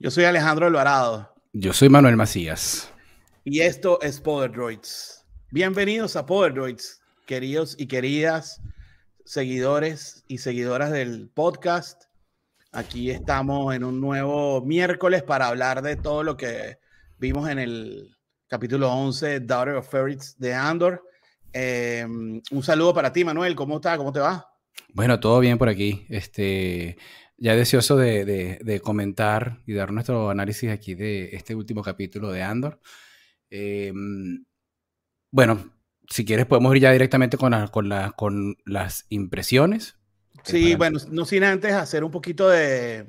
Yo soy Alejandro Alvarado. Yo soy Manuel Macías. Y esto es Power Droids. Bienvenidos a Power Droids, queridos y queridas seguidores y seguidoras del podcast. Aquí estamos en un nuevo miércoles para hablar de todo lo que vimos en el capítulo 11, Daughter of Ferrets de Andor. Em, un saludo para ti, Manuel. ¿Cómo está? ¿Cómo te va? Bueno, todo bien por aquí. Este, ya deseoso de, comentar y dar nuestro análisis aquí de este último capítulo de Andor. Em, bueno, si quieres podemos ir ya directamente con, con, con las impresiones. Sí, bueno, no sin antes hacer un poquito de,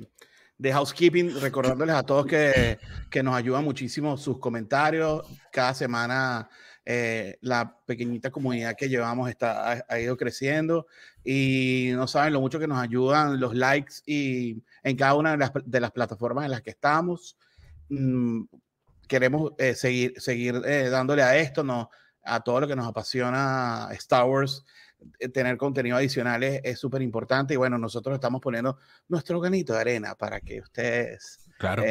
housekeeping, recordándoles a todos que, que nos ayudan muchísimo sus comentarios. Cada semana eh, la pequeñita comunidad que llevamos está, ha, ido creciendo y no saben lo mucho que nos ayudan los likes y en cada una de las, de las plataformas en las que estamos. Mm, queremos eh, seguir, seguir eh, dándole a esto, no, a todo lo que nos apasiona Star Wars. Tener contenido adicional es súper importante y bueno, nosotros estamos poniendo nuestro granito de arena para que ustedes claro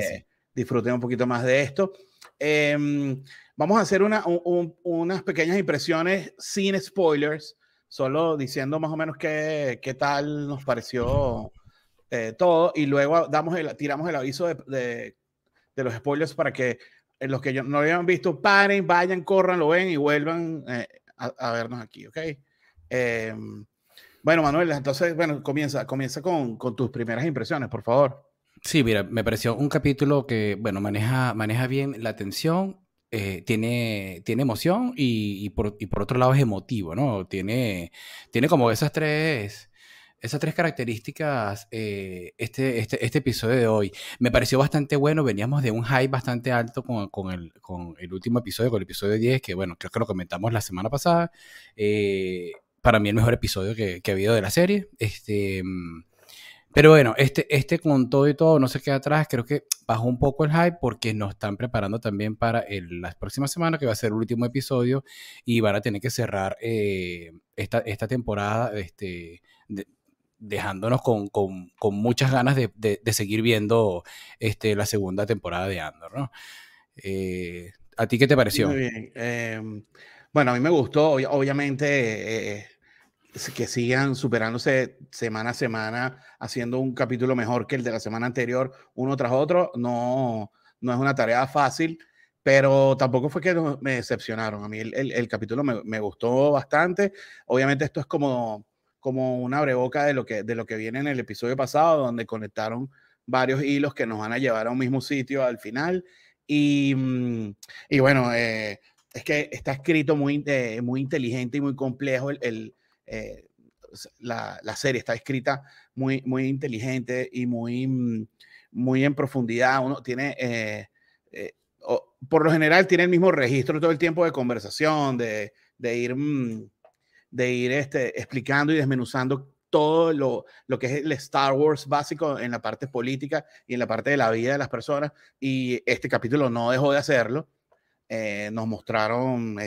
disfruten un poquito más de esto. Em, vamos a hacer una, unas pequeñas impresiones sin spoilers, solo diciendo más o menos qué, tal nos pareció eh, todo y luego damos el, tiramos el aviso de, los spoilers para que los que no lo hayan visto paren, vayan, corran, lo ven y vuelvan eh, a, vernos aquí, ¿ok? Em, bueno, Manuel, entonces, bueno, comienza, comienza con, con tus primeras impresiones, por favor. Sí, mira, me pareció un capítulo que, bueno, maneja, maneja bien la tensión, eh, tiene, tiene emoción y, por, otro lado es emotivo, ¿no? Tiene, tiene como esas tres, esas tres características eh, este, este, este, episodio de hoy. Me pareció bastante bueno, veníamos de un hype bastante alto con, el, con el último episodio, con el episodio 10, que bueno, creo que lo comentamos la semana pasada. Eh, para mí el mejor episodio que, que ha habido de la serie. Este... Pero bueno, este, este con todo y todo no se queda atrás. Creo que bajó un poco el hype porque nos están preparando también para el, las próximas semanas, que va a ser el último episodio, y van a tener que cerrar eh, esta, esta, temporada este, dejándonos con, con, con, muchas ganas de, de, seguir viendo este, la segunda temporada de Andor. ¿no? Eh, ¿A ti qué te pareció? Muy bien. Em, bueno, a mí me gustó, obviamente. Que sigan superándose semana a semana, haciendo un capítulo mejor que el de la semana anterior, uno tras otro, no, no es una tarea fácil, pero tampoco fue que me decepcionaron. A mí el, el, capítulo me, me, gustó bastante. Obviamente esto es como, como una breboca de lo, que, de lo que viene en el episodio pasado, donde conectaron varios hilos que nos van a llevar a un mismo sitio al final. Y, mm, y bueno, eh, es que está escrito muy, eh, muy inteligente y muy complejo el, eh, la, la, serie está escrita muy, muy inteligente y muy, mm, muy en profundidad. Uno tiene, eh, eh, por lo general, tiene el mismo registro todo el tiempo de conversación, de, de ir, mm, de ir este, explicando y desmenuzando todo lo, lo, que es el Star Wars básico en la parte política y en la parte de la vida de las personas. Y este capítulo no dejó de hacerlo. nos mostraron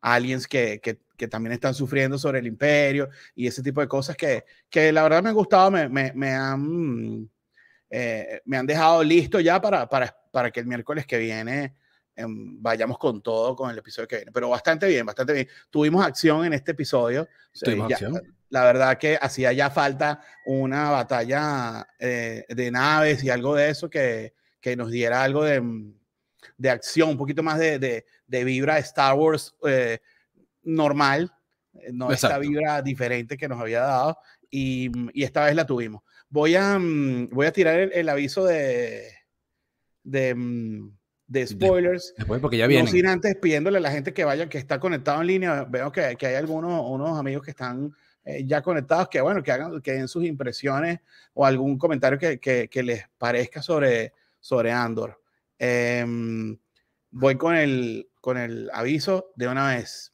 aliens que, que, que, también están sufriendo sobre el imperio y ese tipo de cosas que, que la verdad me han gustado, me, me, me han, eh, me han dejado listo ya para, para, para que el miércoles que viene em, vayamos con todo con el episodio que viene. Pero bastante bien, bastante bien. Tuvimos acción en este episodio. ¿Tuvimos acción? La verdad que hacía ya falta una batalla eh, de naves y algo de eso que, que nos diera algo de, de acción, un poquito más de, de, de vibra Star Wars eh, normal, eh, no esta vibra diferente que nos había dado, y, y, esta vez la tuvimos. Voy a, mm, voy a tirar el, aviso de, de, mm, de spoilers. Después, porque ya viene. No sin antes pidiéndole a la gente que vaya, que está conectado en línea. Veo que, que hay algunos unos amigos que están eh, ya conectados, que bueno, que hagan, que den sus impresiones o algún comentario que, que, que les parezca sobre, sobre Andor. Em, voy con el, con el aviso de una vez.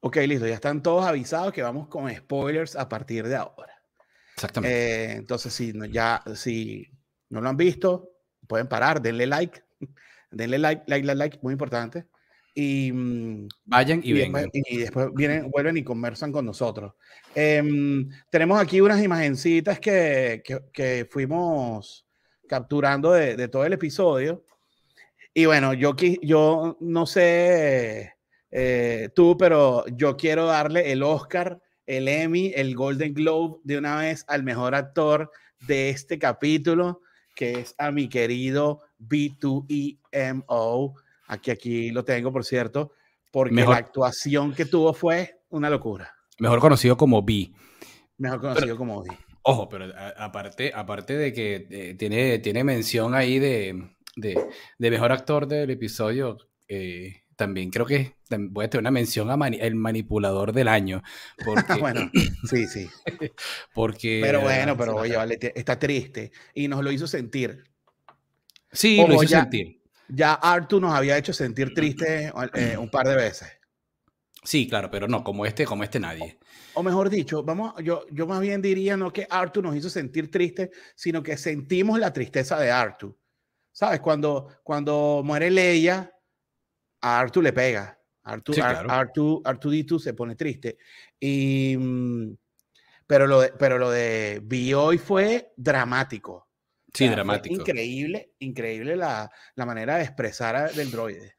Ok, listo, ya están todos avisados que vamos con spoilers a partir de ahora. Exactamente. Eh, entonces, si ya, si no lo han visto, pueden parar, denle like, denle like, like, like, like, muy importante. Y, mm, Vayan y, vengan. Después, y después vienen, vuelven y conversan con nosotros. Em, tenemos aquí unas imagencitas que, que, fuimos capturando de, de, todo el episodio. Y bueno, yo, yo no sé eh, tú, pero yo quiero darle el Oscar, el Emmy, el Golden Globe de una vez al mejor actor de este capítulo, que es a mi querido B2EMO. Aquí, aquí lo tengo, por cierto, porque la actuación que tuvo fue una locura. Mejor conocido como B. Mejor conocido como B. Ojo, pero aparte, aparte de que eh, tiene, tiene mención ahí de, de, de, mejor actor del episodio, eh, también creo que voy a tener una mención a el manipulador del año. Porque, bueno, sí, sí. Porque. Pero bueno, pero oye, vale, está triste y nos lo hizo sentir. Sí, lo hizo sentir. Ya Arthur nos había hecho sentir triste eh, un par de veces. Sí, claro, pero no, como este, como este nadie. O mejor dicho, vamos, yo, yo más bien diría no que Arthur nos hizo sentir triste, sino que sentimos la tristeza de Arthur. ¿Sabes? Cuando, cuando muere Leia, a Artu le pega. Artu, sí, se pone triste. Y, mm, pero, lo de, pero lo de hoy fue dramático. Sí, dramático. Increíble, increíble la, la, manera de expresar del droide.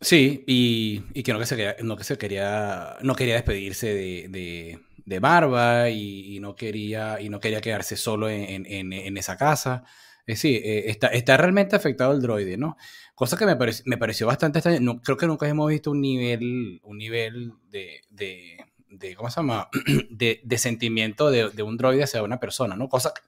Sí, y, y que no que se quería, no que se quería, no quería despedirse de, de, de Barba y, y, no quería, y no quería quedarse solo en, en, en esa casa. Eh, sí, eh, está, está realmente afectado el droide, ¿no? Cosa que me, me pareció bastante extraña. No, creo que nunca hemos visto un nivel, un nivel de, de, de ¿cómo se llama? De, de sentimiento de, de, un droide hacia una persona, ¿no? Cosa que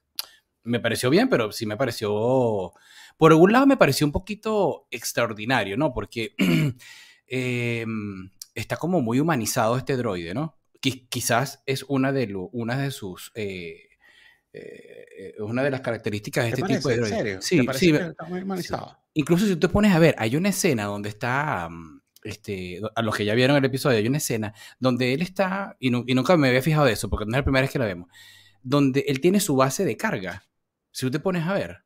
me pareció bien, pero sí me pareció... Por algún lado me pareció un poquito extraordinario, ¿no? Porque em, está como muy humanizado este droide, ¿no? quizás es una de, lo, de sus... Eh, eh, es una de las características de este tipo de droides. ¿En serio? Sí, sí, está muy Incluso si tú te pones a ver, hay una escena donde está, mm, este, a los que ya vieron el episodio, hay una escena donde él está, y, nunca me había fijado de eso, porque no es la primera vez que la vemos, donde él tiene su base de carga. Si tú te pones a ver,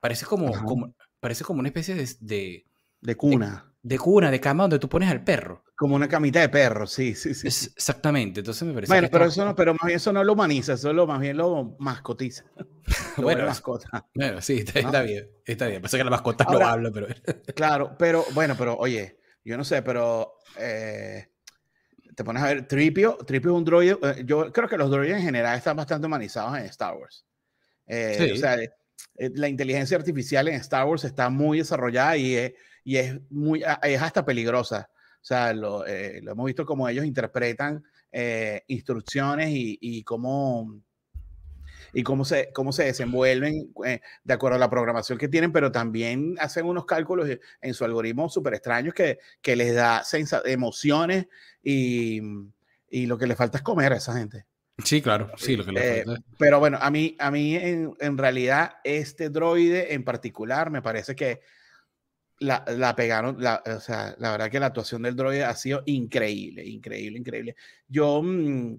parece como, como parece como una especie de, de, cuna de cuna, de cama donde tú pones al perro. Como una camita de perro, sí, sí, sí. exactamente, entonces me parece. Bueno, pero, eso no, pero más bien eso no lo humaniza, eso lo, más bien lo mascotiza. bueno, mascota. Bueno, sí, está, bien, está bien. Pasa que la mascota no habla, pero. claro, pero bueno, pero oye, yo no sé, pero eh, te pones a ver, Tripio, Tripio es un droide. Eh, yo creo que los droides en general están bastante humanizados en Star Wars. Eh, sí. O sea, la inteligencia artificial en Star Wars está muy desarrollada y es y es, muy, es hasta peligrosa. O sea, lo, eh, lo hemos visto como ellos interpretan eh, instrucciones y, y, cómo, y cómo, se, cómo se desenvuelven eh, de acuerdo a la programación que tienen, pero también hacen unos cálculos en su algoritmo súper extraños que, que, les da emociones y, y, lo que le falta es comer a esa gente. Sí, claro, sí, lo que le falta. pero bueno, a mí, a mí en, en realidad este droide en particular me parece que la, la pegaron, la, o sea, la verdad que la actuación del droide ha sido increíble, increíble, increíble. Yo, mm,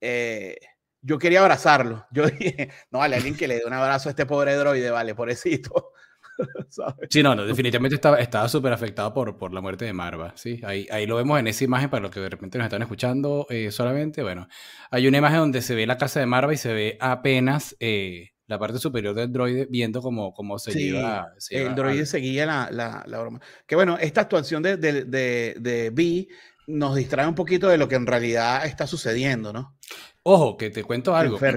eh, yo quería abrazarlo. Yo dije, no, vale, alguien que le dé un abrazo a este pobre droide, vale, pobrecito. Sí, no, no, definitivamente estaba, estaba súper afectado por, por la muerte de Marva, ¿sí? Ahí, ahí lo vemos en esa imagen para los que de repente nos están escuchando eh, solamente. Bueno, hay una imagen donde se ve la casa de Marva y se ve apenas eh, la parte superior del droide viendo cómo, cómo se, lleva, El droide seguía la, la, la, broma. Que bueno, esta actuación de, de, de, de B nos distrae un poquito de lo que en realidad está sucediendo, ¿no? Ojo, que te cuento algo.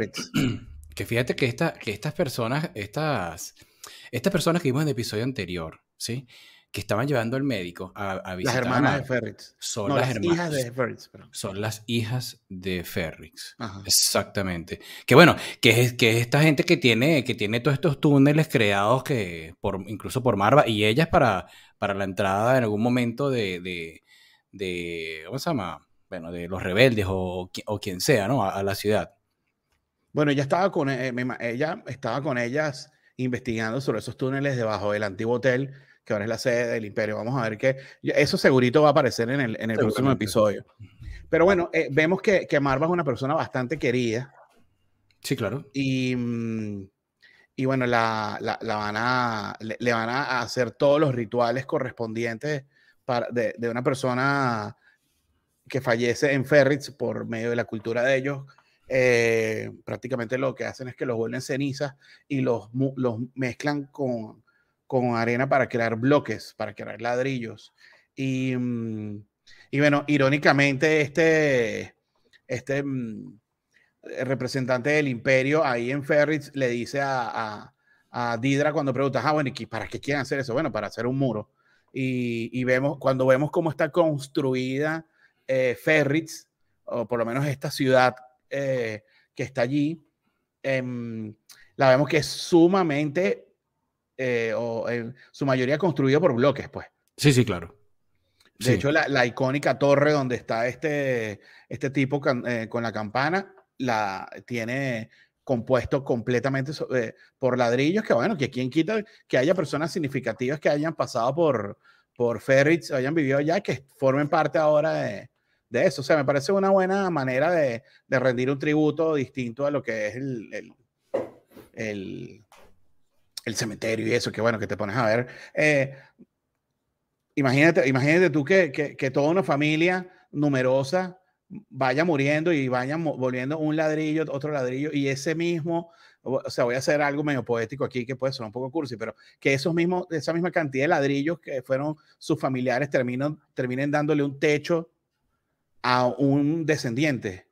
Que fíjate que, esta, que estas personas, estas, estas personas que vimos en el episodio anterior, ¿sí? Que estaban llevando al médico a, visitar. Las hermanas de Ferrix. Son las, hijas de Ferrix. Son las hijas de Ferrix. Exactamente. Que bueno, que es, que esta gente que tiene, que tiene todos estos túneles creados que por, incluso por Marva y ellas para, para la entrada en algún momento de, de, ¿cómo se llama? Bueno, de los rebeldes o, o quien sea, ¿no? A, la ciudad. Bueno, ella estaba con, eh, ella estaba con ellas investigando sobre esos túneles debajo del antiguo hotel que ahora es la sede del imperio. Vamos a ver que eso segurito va a aparecer en el, en el próximo episodio. Pero bueno, eh, vemos que, que Marva es una persona bastante querida. Sí, claro. Y, y bueno, la, la, van a, le, van a hacer todos los rituales correspondientes de, de, una persona que fallece en Ferrits por medio de la cultura de ellos. Eh, prácticamente lo que hacen es que los vuelven cenizas y los, los mezclan con, con arena para crear bloques, para crear ladrillos. Y, mm, y bueno, irónicamente, este, este mm, representante del imperio ahí en Ferrits le dice a, a, Didra cuando pregunta, ah, bueno, ¿y para qué quieren hacer eso? Bueno, para hacer un muro. Y, y vemos, cuando vemos cómo está construida eh, Ferrits, o por lo menos esta ciudad eh, que está allí, em, la vemos que es sumamente, eh, o en su mayoría construida por bloques, pues. Sí, sí, claro. De hecho, la, icónica torre donde está este, este tipo eh, con la campana, la tiene compuesto completamente por ladrillos, que bueno, que quien quita que haya personas significativas que hayan pasado por, por Ferrits, hayan vivido allá, que formen parte ahora de, de eso. O sea, me parece una buena manera de, de rendir un tributo distinto a lo que es el, el, el, cementerio y eso, que bueno, que te pones a ver. Eh, imagínate, imagínate tú que, que, que, toda una familia numerosa vaya muriendo y vayan volviendo un ladrillo, otro ladrillo, y ese mismo, o sea, voy a hacer algo medio poético aquí que puede sonar un poco cursi, pero que esos mismos, esa misma cantidad de ladrillos que fueron sus familiares terminan, terminen dándole un techo a un descendiente.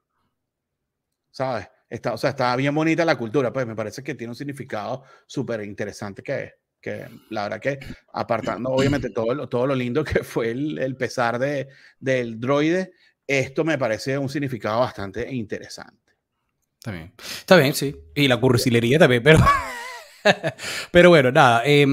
¿Sabes? Está, o sea, está bien bonita la cultura, pues me parece que tiene un significado súper interesante que, que la verdad que apartando obviamente todo lo, todo lo lindo que fue el, el pesar de, del droide, esto me parece un significado bastante interesante. Está bien, está bien, sí. Y la cursilería también, pero... pero bueno, nada. Eh,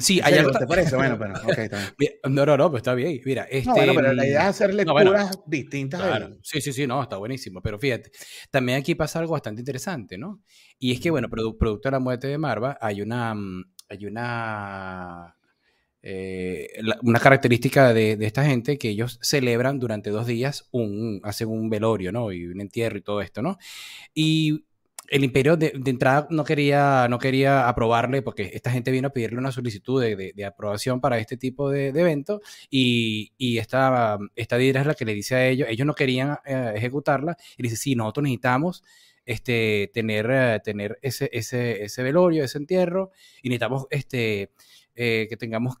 sí, hay algo. ¿Te parece? Bueno, pero. Okay, no, no, no, pues está bien. Mira, este, no, bueno, pero la idea es hacer lecturas distintas. Claro. Sí, sí, sí, no, está buenísimo. Pero fíjate, también aquí pasa algo bastante interesante, ¿no? Y es que, bueno, producto de la muerte de Marva, hay una. Mm, hay una. Eh, una característica de, de, esta gente que ellos celebran durante dos días un, hacen un velorio, ¿no? Y un entierro y todo esto, ¿no? Y el imperio de, entrada no quería, no quería aprobarle porque esta gente vino a pedirle una solicitud de, de, aprobación para este tipo de, evento y, y, esta, esta es la que le dice a ellos, ellos no querían eh, ejecutarla y dice, sí, nosotros necesitamos este, tener, eh, tener ese, ese, ese, velorio, ese entierro y necesitamos este, eh, que tengamos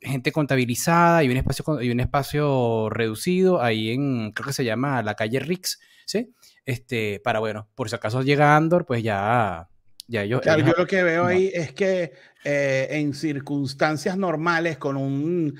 gente contabilizada y un, espacio, y un espacio reducido ahí en, creo que se llama la calle Rix, ¿sí? Este, para, bueno, por si acaso llega Andor, pues ya, ya ellos... Claro, yo lo que veo ahí es que eh, en circunstancias normales, con un,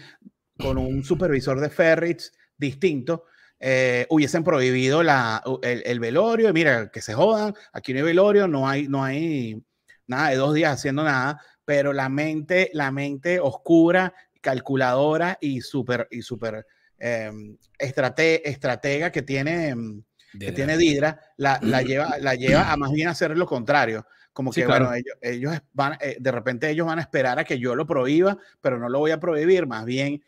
con un supervisor de ferrits distinto, eh, hubiesen prohibido la, el, el, velorio, mira, que se jodan, aquí no hay velorio, no hay, no hay nada de dos días haciendo nada, pero la mente, la mente oscura, calculadora y súper y super, eh, estrate, estratega que tiene em, que tiene Didra, la, la, lleva, la lleva a más bien hacer lo contrario. Como que, bueno, ellos, ellos van, eh, de repente ellos van a esperar a que yo lo prohíba, pero no lo voy a prohibir, más bien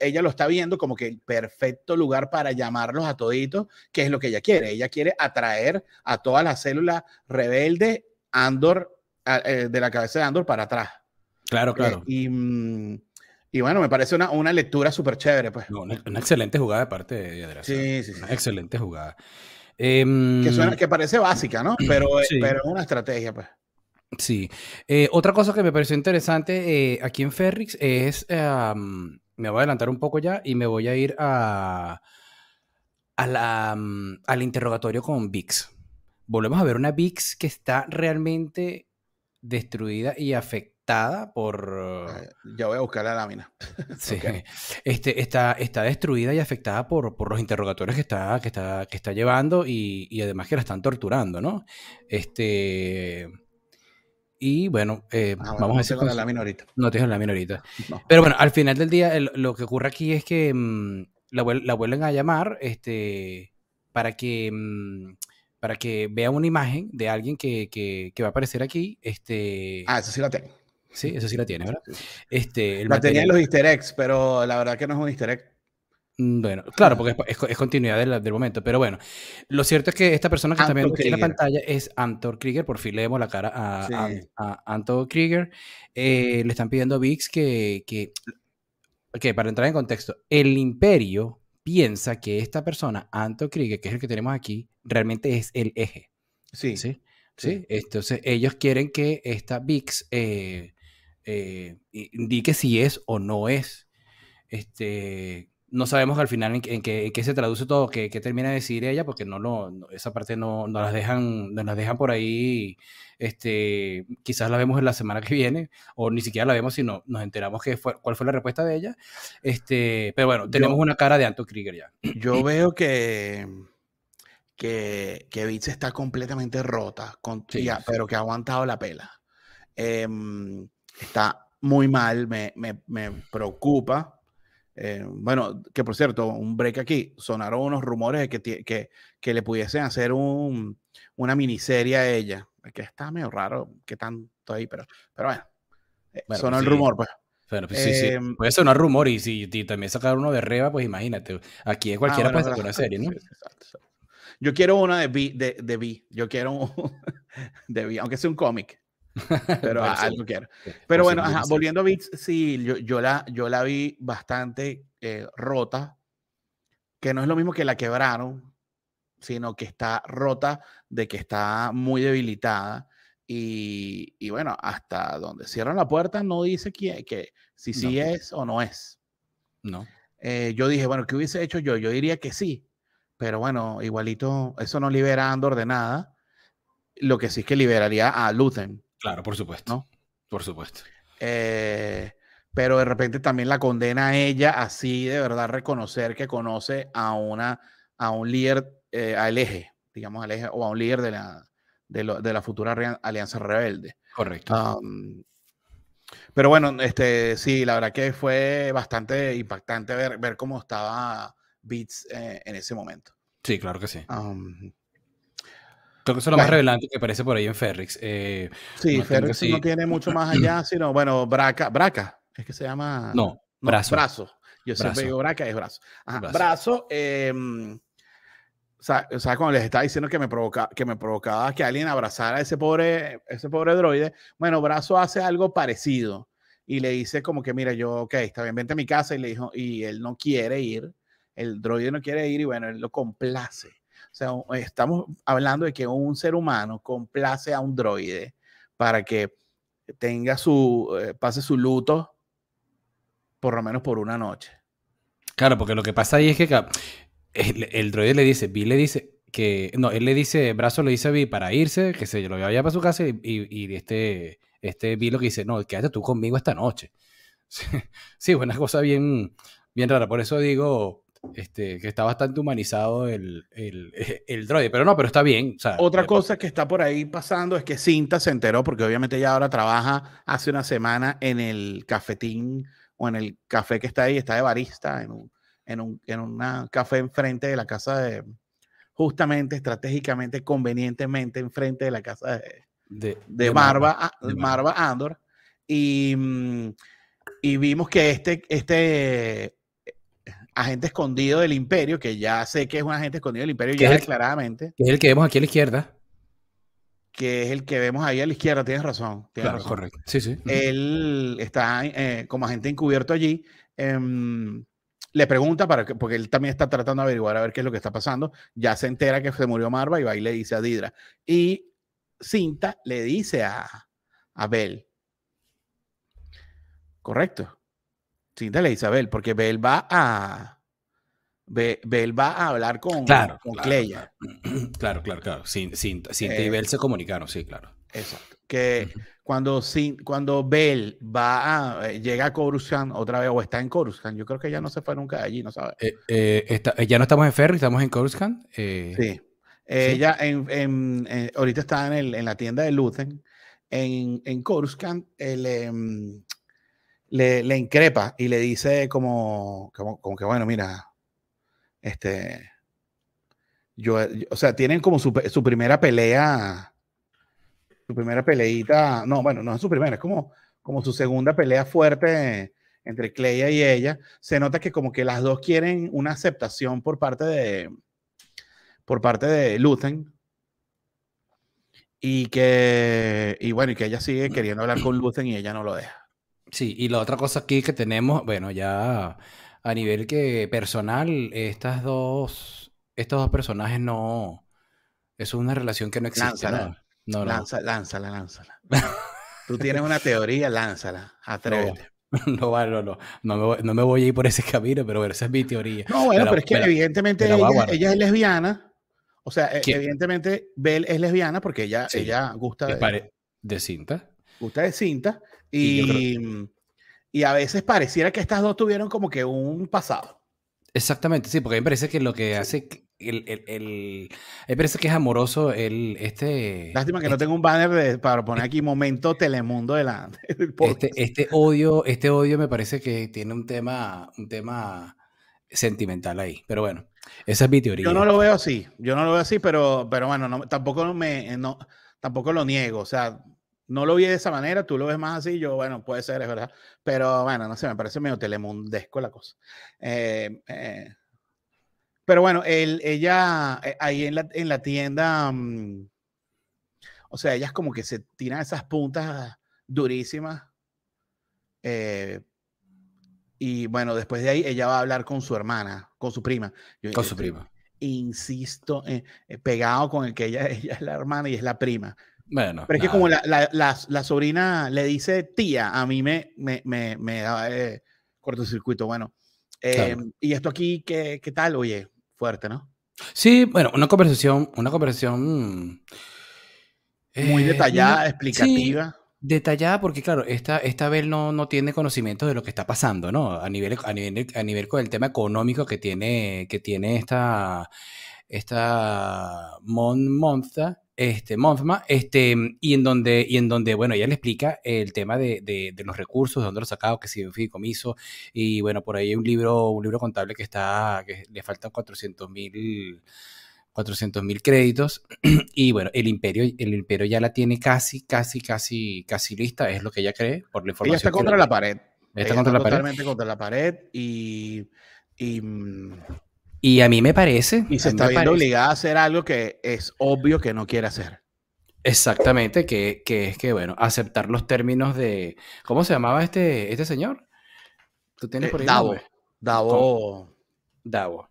ella lo está viendo como que el perfecto lugar para llamarlos a toditos, que es lo que ella quiere. Ella quiere atraer a todas las células rebeldes Andor, eh, de la cabeza de Andor para atrás. Claro, claro. y, mm, y, bueno, me parece una, una lectura súper chévere, pues. una, excelente jugada de parte de Yadira. Sí, sí, sí. Una excelente jugada. Em, que, suena, que parece básica, ¿no? Pero, pero es una estrategia, pues. Sí. Eh, otra cosa que me pareció interesante eh, aquí en Ferrix es, me voy a adelantar un poco ya y me voy a ir a, a la, al interrogatorio con VIX. Volvemos a ver una VIX que está realmente destruida y afectada por... Ya voy a buscar la lámina. Sí. Este, está, está destruida y afectada por, por los interrogatorios que está, que está, que está llevando y, y, además que la están torturando, ¿no? Este... Y bueno, eh, ah, vamos a decir... No la lámina ahorita. No tienes la lámina ahorita. Pero bueno, al final del día lo que ocurre aquí es que mmm, la, la, vuelven a llamar este, para que... Mmm, para que vea una imagen de alguien que, que, que, va a aparecer aquí. Este... Ah, eso sí la tengo. Sí, eso sí la tiene, ¿verdad? Este, el la tenía los easter eggs, pero la verdad que no es un easter egg. Mm, bueno, claro, porque es, es, continuidad del, del, momento. Pero bueno, lo cierto es que esta persona que está viendo aquí en la pantalla es Antor Krieger. Por fin le vemos la cara a, sí. a, a Antor Krieger. Eh, le están pidiendo a VIX que, que ok, para entrar en contexto, el imperio piensa que esta persona, Anto Krieger, que es el que tenemos aquí, realmente es el eje. Sí. ¿Sí? ¿Sí? Entonces, ellos quieren que esta VIX eh, eh, indique si es o no es. Este, no sabemos al final en, qué, se traduce todo, qué, termina de decir ella, porque no lo, esa parte no, no, las dejan, no las dejan por ahí. Este, quizás la vemos en la semana que viene, o ni siquiera la vemos, sino nos enteramos que fue, cuál fue la respuesta de ella. Este, pero bueno, tenemos una cara de Anto Krieger ya. Yo veo que que, que Beats está completamente rota, con, pero que ha aguantado la pela. Em, está muy mal, me, me, me preocupa. Eh, bueno, que por cierto, un break aquí, sonaron unos rumores de que, que, que le pudiesen hacer un, una miniserie a ella, que está medio raro, que tanto ahí, pero, pero bueno, eh, sonó el rumor, pues. Bueno, pues sí, sí. Em, puede sonar rumor y si también sacar uno de Reba, pues imagínate. Aquí es cualquiera ah, puede hacer una serie, ¿no? exacto. Yo quiero una de B, de, de B. Yo quiero un, de B, aunque sea un cómic. Pero algo quiero. Pero bueno, volviendo a Beats, sí, yo, yo, la, yo la vi bastante eh, rota, que no es lo mismo que la quebraron, sino que está rota de que está muy debilitada. Y, y bueno, hasta donde cierran la puerta no dice que, que si sí es o no es. No. Eh, yo dije, bueno, ¿qué hubiese hecho yo? Yo diría que sí, pero bueno, igualito, eso no libera a Andor de nada. Lo que sí es que liberaría a Luthen. Claro, por supuesto. ¿no? Por supuesto. Eh, pero de repente también la condena a ella así de verdad reconocer que conoce a una a un líder eh, al eje, digamos al eje o a un líder de la de, la futura alianza rebelde. Correcto. pero bueno, este sí, la verdad que fue bastante impactante ver, ver cómo estaba beats eh, en ese momento. Sí, claro que sí. Creo que eso es lo más revelante que aparece por ahí en Ferrix. Eh, sí, Ferrix no tiene mucho más allá, sino, bueno, Braca, Braca, es que se llama. No, brazo. brazo. Yo siempre digo Braca, es brazo. brazo. Em, o, sea, cuando les estaba diciendo que me, provoca, que me provocaba que alguien abrazara a ese pobre, ese pobre droide, bueno, Brazo hace algo parecido y le dice como que, mira, yo, ok, está bien, vente a mi casa y le dijo, y él no quiere ir el droide no quiere ir y bueno, él lo complace. O sea, estamos hablando de que un ser humano complace a un droide para que tenga su, eh, pase su luto por lo menos por una noche. Claro, porque lo que pasa ahí es que el, droide le dice, Bill le dice que, no, él le dice, Brazo le dice a Bill para irse, que se lo vaya para su casa y, este, este Bill lo que dice, no, quédate tú conmigo esta noche. Sí, una cosa bien, bien rara. Por eso digo, este, que está bastante humanizado el, el, el, droide, pero no, pero está bien. Otra cosa que está por ahí pasando es que Cinta se enteró, porque obviamente ella ahora trabaja hace una semana en el cafetín o en el café que está ahí, está de barista en un, en un en una café enfrente de la casa de, justamente, estratégicamente, convenientemente, enfrente de la casa de, de, Marva, Marva, Andor. Y, mm, y vimos que este, este agente escondido del imperio, que ya sé que es un agente escondido del imperio ya declaradamente. Que es el que vemos aquí a la izquierda. Que es el que vemos ahí a la izquierda, tienes razón. claro, correcto. Sí, sí. Él está eh, como agente encubierto allí. Em, le pregunta, para que, porque él también está tratando de averiguar a ver qué es lo que está pasando. Ya se entera que se murió Marva y va y le dice a Didra. Y Cinta le dice a, a Bell. Correcto. Cinta le dice a Bell, porque Bell va a. Bell va a hablar con, claro, con Cleia. Claro, claro, claro. Cinta, y eh, Bell se comunicaron, sí, claro. Exacto. Que cuando, cuando Bell va a, eh, llega a Coruscant otra vez, o está en Coruscant, yo creo que ya no se fue nunca de allí, ¿no sabes? Eh, ya no estamos en Ferry, estamos en Coruscant. sí. Ella en, ahorita está en, el, en, la tienda de Luthen. En, en Coruscant, el, em, le, increpa y le dice como, como, que, bueno, mira, este, yo, o sea, tienen como su, su, primera pelea, su primera peleita, no, bueno, no es su primera, es como, como su segunda pelea fuerte entre Cleia y ella. Se nota que como que las dos quieren una aceptación por parte de, por parte de Luthen. Y que, y bueno, y que ella sigue queriendo hablar con Luthen y ella no lo deja. Sí, y la otra cosa aquí que tenemos, bueno, ya a nivel que personal, estas dos, estos dos personajes no, es una relación que no existe. Lánzala, no, no, Lanza, lánzala, lánzala. Tú tienes una teoría, lánzala, atrévete. No, no, no, no, me voy, a ir por ese camino, pero esa es mi teoría. No, bueno, pero, es que evidentemente ella, es lesbiana. O sea, e, evidentemente Belle es lesbiana porque ella, ella gusta de cinta. Gusta de cinta. Y, y, a veces pareciera que estas dos tuvieron como que un pasado. Exactamente, sí, porque a mí me parece que lo que hace el, el, el, me parece que es amoroso el este lástima que no este tengo un banner para poner aquí momento Telemundo de la, este, este odio este odio me parece que tiene un tema un tema sentimental ahí pero bueno esa es mi teoría. Yo no lo veo así yo no lo veo así pero pero bueno no, tampoco me no, tampoco lo niego o sea no lo vi de esa manera, tú lo ves más así, yo, bueno, puede ser, es verdad, pero bueno, no sé, me parece medio telemundesco la cosa. Eh, eh, pero bueno, él, ella, eh, ahí en la, en la tienda, mm, o sea, ellas como que se tiran esas puntas durísimas. y bueno, después de ahí ella va a hablar con su hermana, con su prima. con su prima. Insisto, pegado con el que ella, ella es la hermana y es la prima. Bueno. Pero es que como la, la, la, sobrina le dice tía, a mí me, me, me, me da eh, cortocircuito. Bueno, em, y esto aquí, ¿qué, ¿qué, tal? Oye, fuerte, ¿no? Sí, bueno, una conversación, una conversación muy eh, detallada, explicativa. detallada porque, claro, esta, esta Bel no, no tiene conocimiento de lo que está pasando, ¿no? A nivel, a nivel, a nivel con el tema económico que tiene, que tiene esta, esta Mon Monza este, Monfma, este, y en donde, y en donde, bueno, ella le explica el tema de, de, los recursos, de dónde los sacado, que si un fideicomiso, y bueno, por ahí hay un libro, un libro contable que está, que le faltan 400 mil 400 mil créditos y bueno, el imperio, el imperio ya la tiene casi, casi, casi, casi lista, es lo que ella cree por la información. Ella está contra la pared. Está, contra la totalmente contra la pared y, y mm, y a mí me parece. Y se está viendo obligada a hacer algo que es obvio que no quiere hacer. Exactamente, que, que, es que, bueno, aceptar los términos de. ¿Cómo se llamaba este, este señor? ¿Tú tienes eh, por ahí? Davo. Davo. Davo.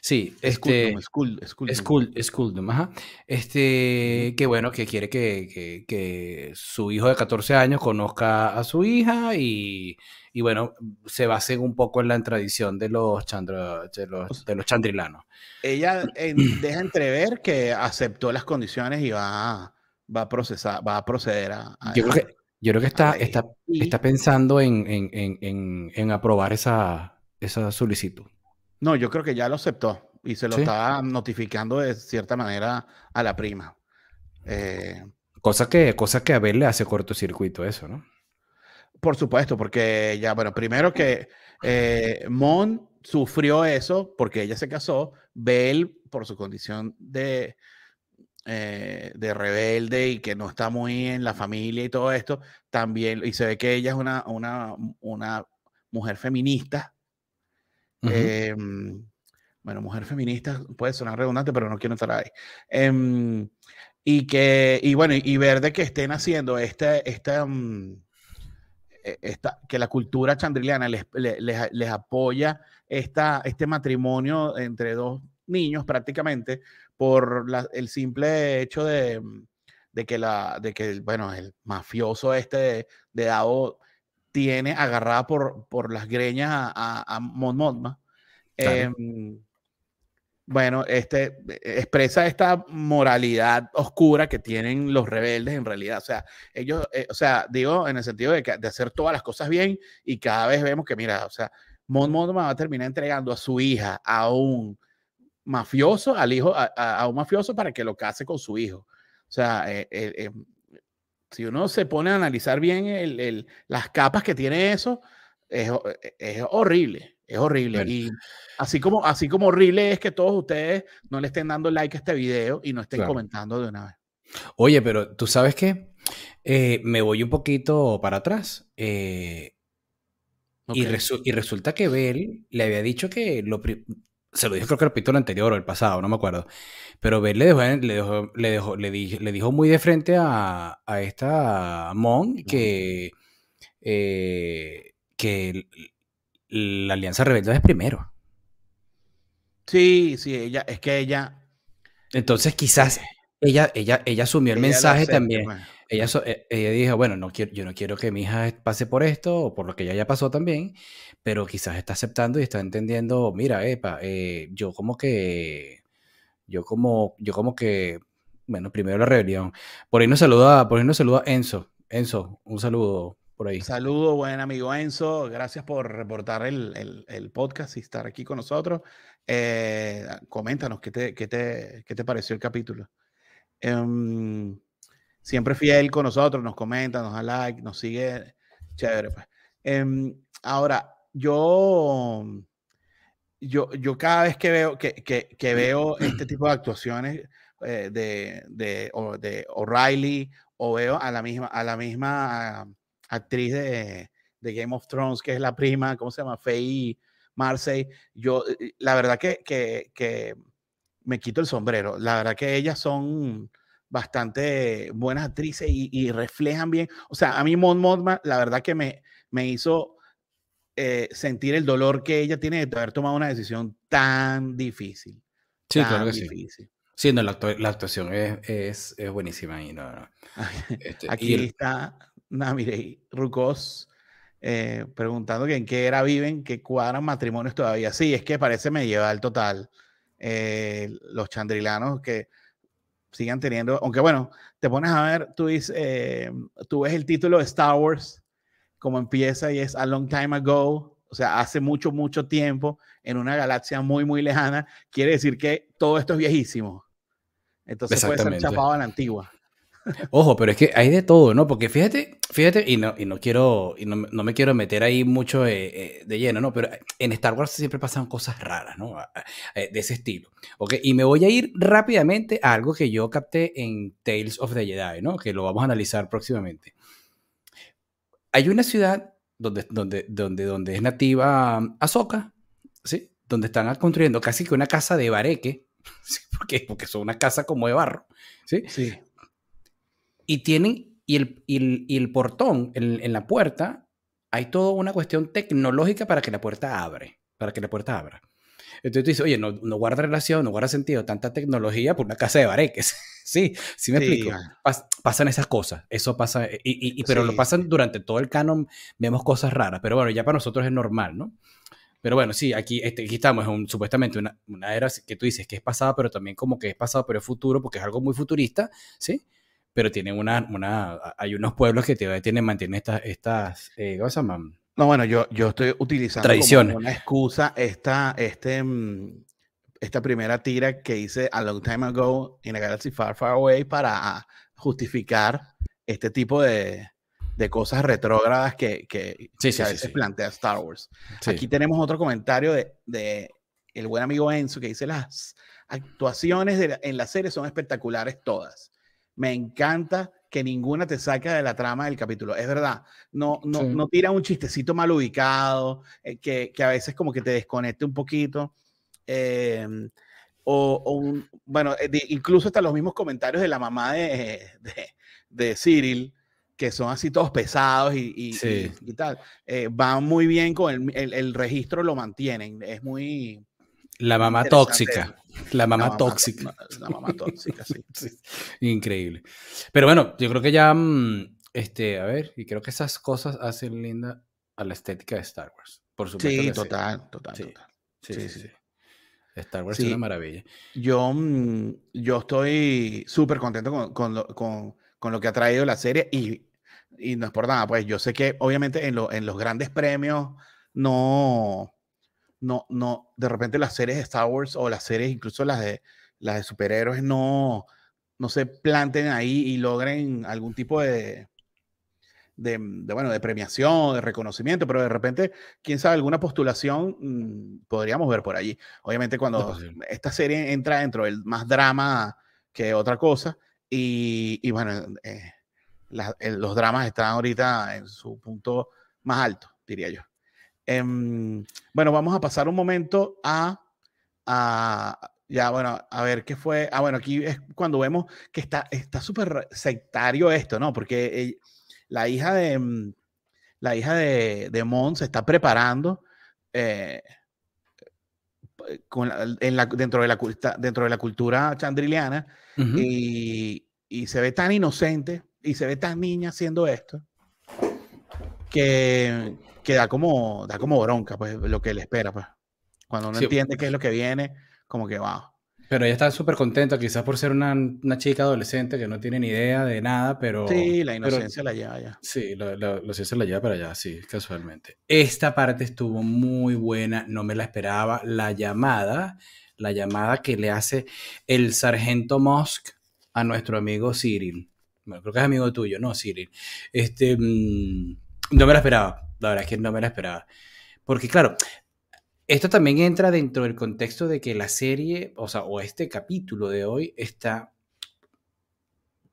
Sí, este. Skuldum, Skuldum. ajá. Este, que bueno, que quiere que, que, su hijo de 14 años conozca a su hija y, y bueno, se base un poco en la tradición de los, chandra, de los, de los chandrilanos. Ella deja entrever que aceptó las condiciones y va, va a procesar, va a proceder a. yo, creo que, yo creo que está, está, está pensando en, en, en, en aprobar esa, esa solicitud. No, yo creo que ya lo aceptó y se lo estaba notificando de cierta manera a la prima. Eh, cosa, que, cosa que a ver le hace cortocircuito eso, ¿no? Por supuesto, porque ya, bueno, primero que eh, Mon sufrió eso porque ella se casó, Bell por su condición de, eh, de rebelde y que no está muy en la familia y todo esto, también, y se ve que ella es una, una, una mujer feminista, Em, bueno, mujer feminista puede sonar redundante, pero no quiero estar ahí. Em, y que, y bueno, y ver de que estén haciendo este, este, esta, que la cultura chandriliana les, les, apoya esta, este matrimonio entre dos niños prácticamente por el simple hecho de, de, que la, de que, bueno, el mafioso este de, de Dao tiene agarrada por, por las greñas a, a, Mon em, bueno, este, expresa esta moralidad oscura que tienen los rebeldes en realidad. O sea, ellos, eh, o sea, digo en el sentido de, que, de hacer todas las cosas bien y cada vez vemos que, mira, o sea, Mon va a terminar entregando a su hija a un mafioso, al hijo, a, un mafioso para que lo case con su hijo. O sea, eh, eh, si uno se pone a analizar bien el, las capas que tiene eso, es, horrible, es horrible. Y así como, así como horrible es que todos ustedes no le estén dando like a este video y no estén comentando de una vez. Oye, pero tú sabes qué, eh, me voy un poquito para atrás. Eh, y, y, resulta que Bell le había dicho que lo, se lo dijo creo que el capítulo anterior o el pasado, no me acuerdo. Pero Ben le dejó, le dejó, le dejó, le dijo, le dijo muy de frente a, a esta Mon que, eh, que la Alianza Rebelde es primero. Sí, sí, ella, es que ella. Entonces quizás eh, ella, ella, ella asumió el mensaje también. Pues. Ella, eh, ella dijo, bueno, no quiero, yo no quiero que mi hija pase por esto o por lo que ella ya pasó también, pero quizás está aceptando y está entendiendo, mira, epa, eh, yo como que, yo como, yo como que, bueno, primero la rebelión. Por ahí nos saluda, por ahí nos saluda Enzo. Enzo, un saludo por ahí. Saludo, buen amigo Enzo. Gracias por reportar el, el, podcast y estar aquí con nosotros. Eh, coméntanos qué te, qué, te, qué te pareció el capítulo. Em, siempre fiel con nosotros, nos comenta, nos da like, nos sigue. Chévere, pues. Em, ahora, yo, yo, yo cada vez que veo, que, que, veo este tipo de actuaciones eh, de, de, de O'Reilly o veo a la misma, a la misma actriz de, de, Game of Thrones, que es la prima, ¿cómo se llama? Faye Marseille. Yo, eh, la verdad que, que, que me quito el sombrero. La verdad que ellas son bastante buenas actrices y, reflejan bien. O sea, a mí Mon Mothma, la verdad que me, me hizo eh, sentir el dolor que ella tiene de haber tomado una decisión tan difícil. Sí, claro que sí. Sí, no, la, actuación es, es, buenísima. Y no, este, Aquí está Namirei Rucos eh, preguntando que en qué era viven, que cuadran matrimonios todavía. Sí, es que parece medieval total. Eh, los chandrilanos que sigan teniendo, aunque bueno, te pones a ver, tú, dices, eh, tú ves el título de Star Wars, como empieza y es A Long Time Ago, o sea, hace mucho, mucho tiempo, en una galaxia muy, muy lejana, quiere decir que todo esto es viejísimo. Entonces puede ser chapado a la antigua. Ojo, pero es que hay de todo, ¿no? Porque fíjate, fíjate, y no, y no quiero, y no, me quiero meter ahí mucho eh, eh, de lleno, ¿no? Pero en Star Wars siempre pasan cosas raras, ¿no? Eh, de ese estilo. ¿Ok? Y me voy a ir rápidamente a algo que yo capté en Tales of the Jedi, ¿no? Que lo vamos a analizar próximamente. Hay una ciudad donde, donde, donde, donde es nativa Ahsoka, ¿sí? Donde están construyendo casi que una casa de bareque, ¿sí? porque, porque son una casa como de barro, ¿sí? Sí y tienen, y el, y el, portón en, la puerta, hay toda una cuestión tecnológica para que la puerta abre, para que la puerta abra. Entonces tú dices, oye, no, no guarda relación, no guarda sentido tanta tecnología por una casa de bareques. sí, sí me explico. pasan esas cosas, eso pasa, y, y, pero lo pasan durante todo el canon, vemos cosas raras, pero bueno, ya para nosotros es normal, ¿no? Pero bueno, sí, aquí, este, aquí estamos, un, supuestamente una, una, era que tú dices que es pasada, pero también como que es pasado, pero es futuro, porque es algo muy futurista, ¿sí? Pero tienen una, una, hay unos pueblos que tienen, mantienen estas, estas eh, ¿cómo se llaman? No, bueno, yo, yo estoy utilizando Tradiciones. como una excusa esta, este, mm, esta primera tira que hice a long time ago in a galaxy far, far away para justificar este tipo de, de cosas retrógradas que, que, a veces plantea Star Wars. Aquí tenemos otro comentario de, de, el buen amigo Enzo que dice las actuaciones de en la serie son espectaculares todas me encanta que ninguna te saca de la trama del capítulo. Es verdad, no, no, no tira un chistecito mal ubicado, eh, que, que, a veces como que te desconecte un poquito. Em, o, un, bueno, eh, incluso hasta los mismos comentarios de la mamá de, de, de Cyril, que son así todos pesados y, y, tal, eh, van muy bien con el, el, el, registro, lo mantienen. Es muy, la mamá tóxica. La mamá, tóxica. La, mamá tóxica, sí. Increíble. Pero bueno, yo creo que ya, mm, este, a ver, y creo que esas cosas hacen linda a la estética de Star Wars. Por supuesto. Sí, total, total, total. Sí, sí, sí. Star Wars es una maravilla. Yo, mm, yo estoy súper contento con, con, lo, con, con, lo que ha traído la serie y, y no es por nada, pues yo sé que obviamente en, lo, en los grandes premios no no, no, de repente las series de Star Wars o las series, incluso las de, las de superhéroes, no, no se planten ahí y logren algún tipo de, de, bueno, de premiación, de reconocimiento, pero de repente, quién sabe, alguna postulación mm, podríamos ver por allí. Obviamente cuando esta serie entra dentro del más drama que otra cosa, y, y bueno, eh, los dramas están ahorita en su punto más alto, diría yo. Em, bueno, vamos a pasar un momento a, a, ya, bueno, a ver qué fue. Ah, bueno, aquí es cuando vemos que está súper sectario esto, ¿no? Porque la hija de, mm, la hija de, de Mon se está preparando eh, en la, dentro, de la, dentro de la cultura chandriliana y, y, se ve tan inocente y se ve tan niña haciendo esto que, que da, como, da como bronca, pues lo que le espera. Pues. Cuando uno entiende qué es lo que viene, como que wow. Pero ella está súper contenta, quizás por ser una, una, chica adolescente que no tiene ni idea de nada, pero... Sí, la inocencia la lleva allá. Sí, la, la, inocencia la lleva para allá, sí, casualmente. Esta parte estuvo muy buena, no me la esperaba. La llamada, la llamada que le hace el sargento Musk a nuestro amigo Cyril. Bueno, creo que es amigo tuyo, ¿no, Cyril? Este, mm, no me la esperaba, la verdad es que no me la esperaba. Porque claro, esto también entra dentro del contexto de que la serie, o sea, o este capítulo de hoy está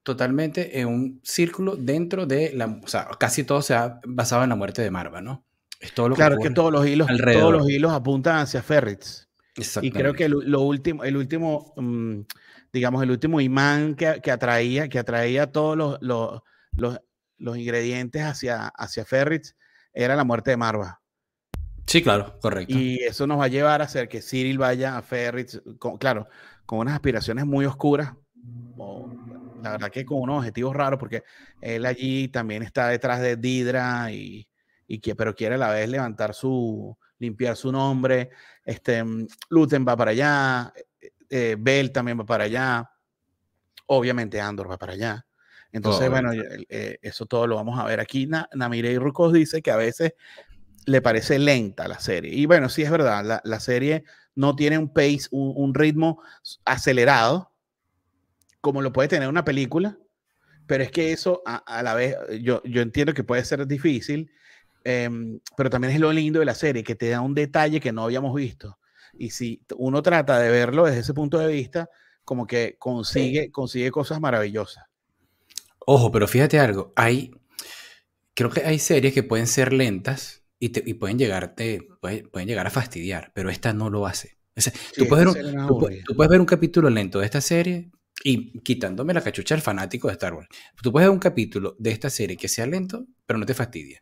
totalmente en un círculo dentro de la, o sea, casi todo se ha basado en la muerte de Marva, ¿no? Es todo lo claro que, todos los hilos, todos los hilos apuntan hacia Ferritz. Y creo que lo, último, el último, mm, digamos, el último imán que, que, atraía, que atraía todos los, los, los, los ingredientes hacia, hacia Ferritz era la muerte de Marva. Sí, claro, correcto. Y eso nos va a llevar a hacer que Cyril vaya a Ferris, claro, con unas aspiraciones muy oscuras, la verdad que con unos objetivos raros, porque él allí también está detrás de Didra y, y que, pero quiere a la vez levantar su, limpiar su nombre. Este, Luten va para allá, eh, eh, Bell también va para allá, obviamente Andor va para allá. Entonces, bueno, eh, eso todo lo vamos a ver aquí. Namire y Rucos dice que a veces le parece lenta la serie. Y bueno, sí es verdad, la, serie no tiene un pace, un, ritmo acelerado, como lo puede tener una película, pero es que eso a, la vez, yo, yo entiendo que puede ser difícil, em, pero también es lo lindo de la serie, que te da un detalle que no habíamos visto. Y si uno trata de verlo desde ese punto de vista, como que consigue, consigue cosas maravillosas. Ojo, pero fíjate algo, hay, creo que hay series que pueden ser lentas, y, pueden, llegarte, pueden, llegar a fastidiar, pero esta no lo hace. tú, puedes ver un, tú, puedes ver un, capítulo lento de esta serie y quitándome la cachucha al fanático de Star Wars. Tú puedes ver un capítulo de esta serie que sea lento, pero no te fastidie.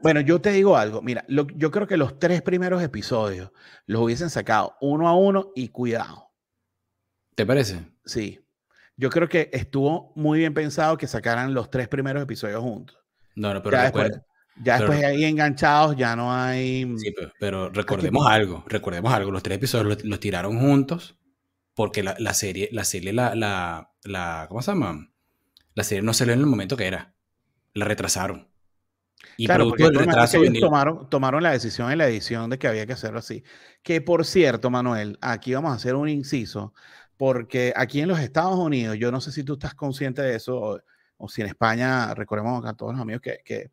bueno, yo te digo algo. Mira, yo creo que los tres primeros episodios los hubiesen sacado uno a uno y cuidado. ¿Te parece? Sí. Yo creo que estuvo muy bien pensado que sacaran los tres primeros episodios juntos. No, no, pero recuerda, ya después ahí enganchados, ya no hay. Sí, pero, recordemos algo, recordemos algo. Los tres episodios los, tiraron juntos porque la, serie, la serie, la, la, ¿cómo se llama? La serie no salió en el momento que era. La retrasaron. Y claro, producto del retraso ellos tomaron, tomaron la decisión en la edición de que había que hacerlo así. Que por cierto, Manuel, aquí vamos a hacer un inciso, porque aquí en los Estados Unidos, yo no sé si tú estás consciente de eso, o, si en España, recordemos a todos los amigos que, que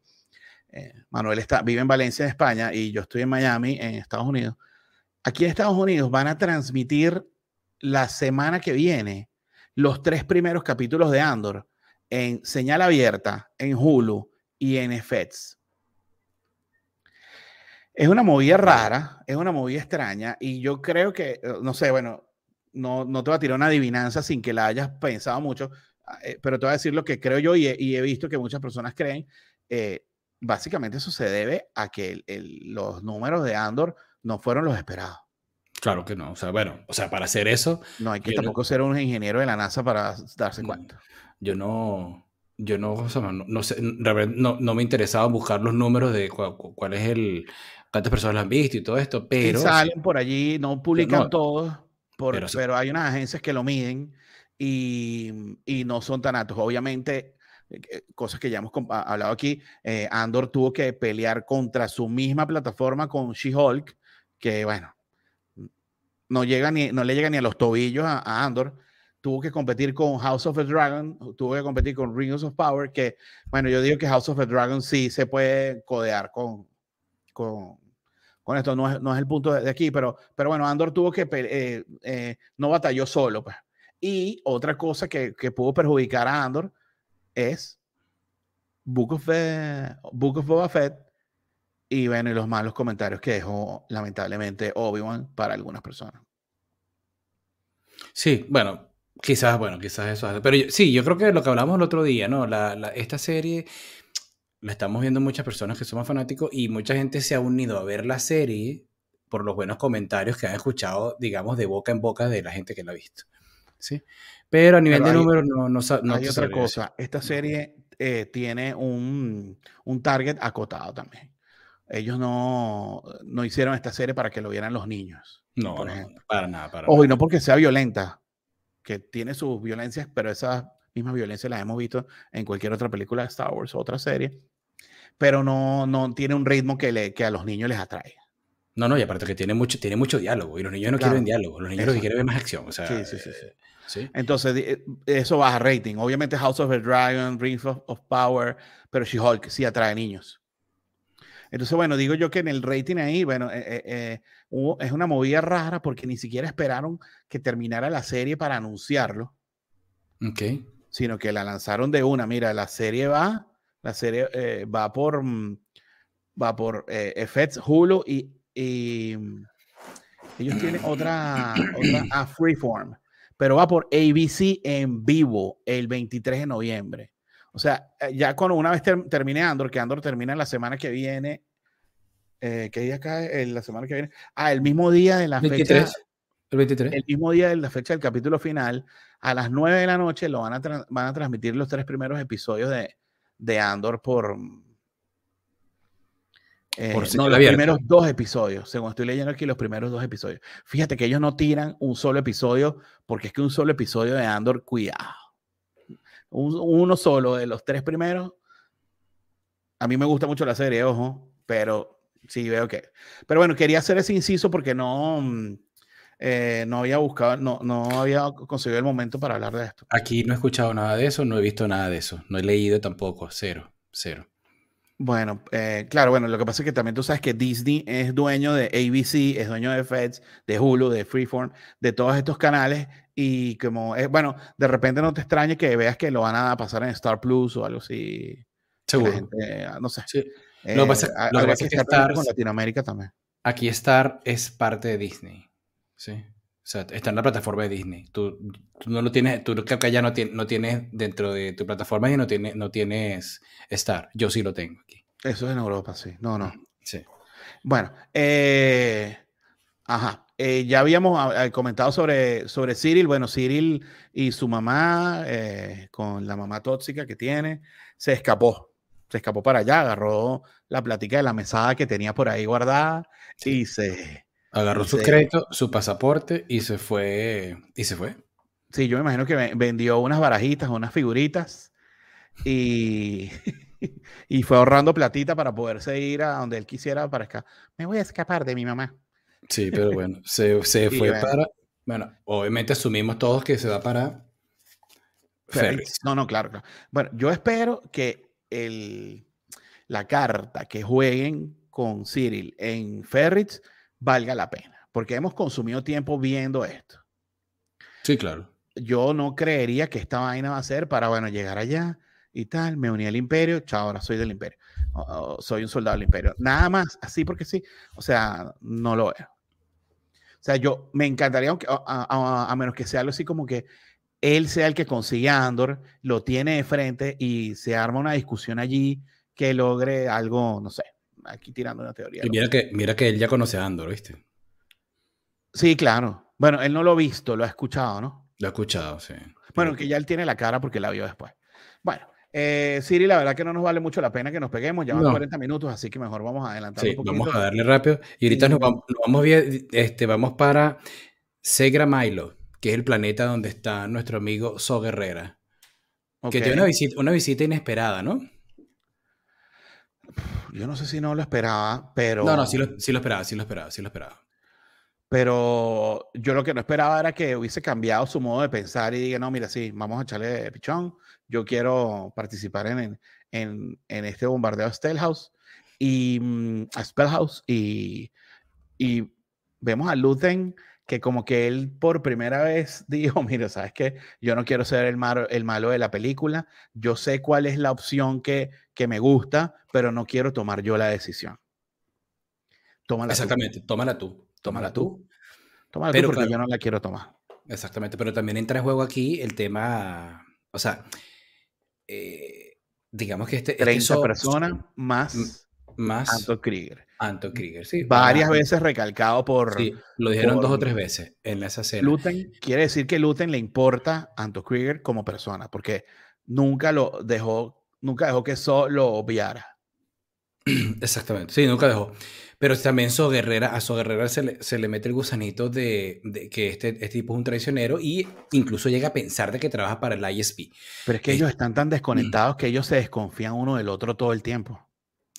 eh, Manuel está, vive en Valencia, en España, y yo estoy en Miami, en Estados Unidos. Aquí en Estados Unidos van a transmitir la semana que viene los tres primeros capítulos de Andor en señal abierta, en Hulu y en FX. Es una movida rara, es una movida extraña y yo creo que, eh, no sé, bueno, no, no te voy a tirar una adivinanza sin que la hayas pensado mucho, eh, pero te voy a decir lo que creo yo y he, visto que muchas personas creen básicamente eso se debe a que los números de Andor no fueron los esperados. Claro que no. O sea, bueno, o sea, para hacer eso. No hay que tampoco ser un ingeniero de la NASA para darse cuenta. Yo no. Yo no, o sea, no, sé, no, no, me interesaba buscar los números de cuál, es el. cuántas personas lo han visto y todo esto, pero. salen por allí, no publican todos, pero, hay unas agencias que lo miden y, y no son tan altos. Obviamente, eh, cosas que ya hemos hablado aquí, eh, Andor tuvo que pelear contra su misma plataforma con She-Hulk, que bueno, no, llega ni, no le llega ni a los tobillos a, Andor. Tuvo que competir con House of the Dragon, tuvo que competir con Rings of Power, que bueno, yo digo que House of the Dragon sí se puede codear con, con, con esto, no es, no es, el punto de, aquí, pero, pero bueno, Andor tuvo que, eh, no batalló solo. Pues. Y otra cosa que, que pudo perjudicar a Andor es Book of, Book of Boba Fett y bueno, y los malos comentarios que dejó lamentablemente Obi-Wan para algunas personas. Sí, bueno, quizás, bueno, quizás eso. Pero sí, yo creo que lo que hablamos el otro día, ¿no? La, esta serie, la estamos viendo muchas personas que somos fanáticos y mucha gente se ha unido a ver la serie por los buenos comentarios que han escuchado, digamos, de boca en boca de la gente que la ha visto. ¿sí? Pero a nivel de números no, no, no Hay otra cosa. Esta serie eh, tiene un, un, target acotado también. Ellos no, no, hicieron esta serie para que lo vieran los niños. No, para nada. Para Ojo, y no porque sea violenta, que tiene sus violencias, pero esas mismas violencias las hemos visto en cualquier otra película de Star Wars o otra serie, pero no, no tiene un ritmo que, le, que a los niños les atrae. No, no, y aparte que tiene mucho, tiene mucho diálogo, y los niños no quieren diálogo, los niños lo que quieren es más acción. O sea, sí, sí, sí, sí. Entonces, eh, eso baja rating. Obviamente House of the Dragon, Rings of, Power, pero She-Hulk sí atrae niños. Entonces, bueno, digo yo que en el rating ahí, bueno, eh, eh, es una movida rara porque ni siquiera esperaron que terminara la serie para anunciarlo. Ok. Sino que la lanzaron de una. Mira, la serie va, la serie va por, mm, va por FX, Hulu y y mm, ellos tienen otra, a Freeform, pero va por ABC en vivo el 23 de noviembre. O sea, eh, ya cuando una vez termine Andor, que Andor termina la semana que viene, eh, ¿qué día cae? La semana que viene. Ah, el mismo día de la fecha. El 23. El mismo día de la fecha del capítulo final, a las 9 de la noche lo van a, van a transmitir los tres primeros episodios de, de Andor por, eh, no, los primeros dos episodios, según estoy leyendo aquí, los primeros dos episodios. Fíjate que ellos no tiran un solo episodio, porque es que un solo episodio de Andor, cuidado. uno solo de los tres primeros. A mí me gusta mucho la serie, ojo, pero sí veo que. Pero bueno, quería hacer ese inciso porque no, mm, eh, no había buscado, no, no había conseguido el momento para hablar de esto. Aquí no he escuchado nada de eso, no he visto nada de eso, no he leído tampoco, cero, cero. Bueno, eh, claro, bueno, lo que pasa es que también tú sabes que Disney es dueño de ABC, es dueño de Feds, de Hulu, de Freeform, de todos estos canales y como, es, bueno, de repente no te extrañe que veas que lo van a pasar en Star Plus o algo así. Seguro. Ah, no sé. lo que pasa, es que Star, con Latinoamérica también. Aquí Star es parte de Disney, ¿sí? O sea, está en la plataforma de Disney. Tú, no lo tienes, tú creo que ya no, tienes, no tienes dentro de tu plataforma y no, tienes, no tienes Star. Yo sí lo tengo aquí. Eso es en Europa, sí. No, no. Sí. Bueno, eh, ajá. Eh, ya habíamos ah, eh, comentado sobre, sobre Cyril. Bueno, Cyril y su mamá, con la mamá tóxica que tiene, se escapó. Se escapó para allá, agarró la plática de la mesada que tenía por ahí guardada y se Agarró su crédito, su pasaporte y se fue. Y se fue. Sí, yo me imagino que vendió unas barajitas, unas figuritas y, y fue ahorrando platita para poderse ir a donde él quisiera para acá. Me voy a escapar de mi mamá. Sí, pero bueno, se, fue para. Bueno, obviamente asumimos todos que se va para Ferris. No, no, claro, claro. Bueno, yo espero que el, la carta que jueguen con Cyril en Ferris valga la pena, porque hemos consumido tiempo viendo esto. Sí, claro. Yo no creería que esta vaina va a ser para, bueno, llegar allá y tal, me uní al imperio, chao, ahora soy del imperio, soy un soldado del imperio. Nada más, así porque sí, o sea, no lo veo. O sea, yo me encantaría, aunque, a, menos que sea algo así como que él sea el que consigue a Andor, lo tiene de frente y se arma una discusión allí que logre algo, no sé, aquí tirando una teoría. Y mira que, mira que él ya conoce a Andor, ¿viste? Sí, claro. Bueno, él no lo ha visto, lo ha escuchado, ¿no? Lo ha escuchado, sí. Bueno, que ya él tiene la cara porque la vio después. Bueno, eh, Siri, la verdad que no nos vale mucho la pena que nos peguemos, ya van 40 minutos, así que mejor vamos a adelantar un poquito. Vamos a darle rápido. Y ahorita nos, vamos, vamos, bien, este, vamos para Segra Milo, que es el planeta donde está nuestro amigo So Guerrera. Que tiene una visita, una visita inesperada, ¿no? Yo no sé si no lo esperaba, pero... No, no, sí lo, sí lo esperaba, sí lo esperaba, sí lo esperaba. Pero yo lo que no esperaba era que hubiese cambiado su modo de pensar y diga, no, mira, sí, vamos a echarle pichón, yo quiero participar en, en, en este bombardeo a Spellhouse y mm, a Spellhouse y, y vemos a Luthen que como que él por primera vez dijo, mira, sabes que yo no quiero ser el malo, el malo de la película, yo sé cuál es la opción que, que me gusta, pero no quiero tomar yo la decisión. Tómala Exactamente, tómala tú. Tómala tú. Tómala pero, tú porque yo no la quiero tomar. Exactamente, pero también entra en juego aquí el tema, o sea, eh, digamos que este... 30 este personas más, más Anton Krieger. Anton Krieger, sí. Varias veces recalcado por... Sí, lo dijeron dos o tres veces en esa escena. Luten, quiere decir que Luten le importa a Anton Krieger como persona, porque nunca lo dejó, nunca dejó que eso lo obviara. Exactamente, sí, nunca dejó. Pero también So Guerrera, a So Guerrera se le, se le mete el gusanito de, de que este, este, tipo es un traicionero y incluso llega a pensar de que trabaja para el ISP. Pero es que ellos están tan desconectados que ellos se desconfían uno del otro todo el tiempo.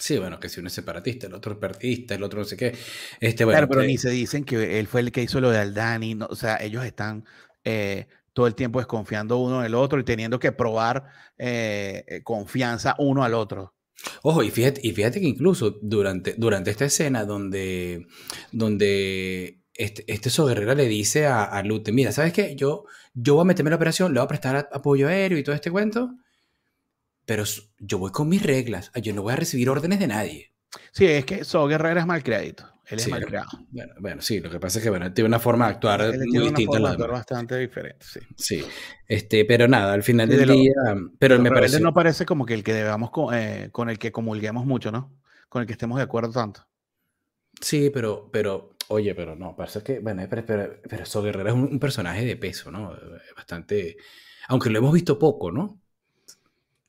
Sí, bueno, que si uno es separatista, el otro es partidista, el otro no sé qué. Este, bueno, claro, pero ni se dicen que él fue el que hizo lo de Aldani. No, o sea, ellos están eh, todo el tiempo desconfiando uno del otro y teniendo que probar eh, eh, confianza uno al otro. Ojo, y fíjate, y fíjate que incluso durante, durante esta escena donde, donde este, este Guerrera le dice a, a, Lute, mira, ¿sabes qué? Yo, yo voy a meterme en la operación, le voy a prestar apoyo aéreo y todo este cuento, pero yo voy con mis reglas, yo no voy a recibir órdenes de nadie. Sí, es que So Guerrera es mal crédito. Él es mal creado. Bueno, bueno, sí, lo que pasa es que bueno, tiene una forma de actuar muy distinta. Una forma de bastante diferente, sí. Sí, este, pero nada, al final del día, pero me parece... no parece como que el que debamos, con, eh, con el que comulguemos mucho, ¿no? Con el que estemos de acuerdo tanto. Sí, pero, pero, oye, pero no, parece que, bueno, pero, pero, pero So Guerrero es un, un, personaje de peso, ¿no? Bastante, aunque lo hemos visto poco, ¿no?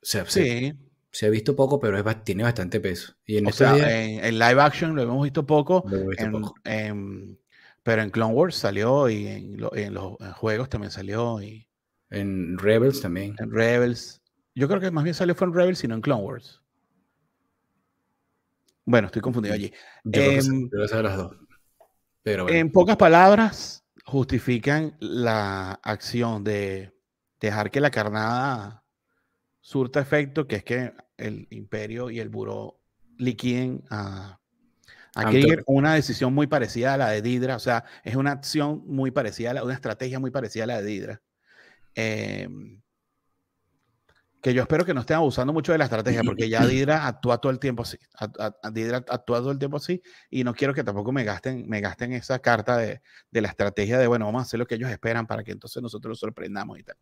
O sea, sí. Se, se ha visto poco, pero es, tiene bastante peso. Y en o sea, en, en, live action lo hemos visto poco, lo hemos visto en, poco. En, pero en Clone Wars salió y en, lo, en los juegos también salió. Y, en Rebels también. En Rebels. Yo creo que más bien salió fue en Rebels y no en Clone Wars. Bueno, estoy confundido allí. Yo eh, creo que las dos. Pero bueno. En pocas palabras, justifican la acción de dejar que la carnada surta efecto, que es que el imperio y el buró liquiden a, a Krieger, una decisión muy parecida a la de Didra, o sea, es una acción muy parecida, a la, una estrategia muy parecida a la de Didra. Eh, que yo espero que no estén abusando mucho de la estrategia, porque ya Didra actúa todo el tiempo así. A, a, Didra actúa todo el tiempo así, y no quiero que tampoco me gasten, me gasten esa carta de, de la estrategia de, bueno, vamos a hacer lo que ellos esperan para que entonces nosotros los sorprendamos y tal.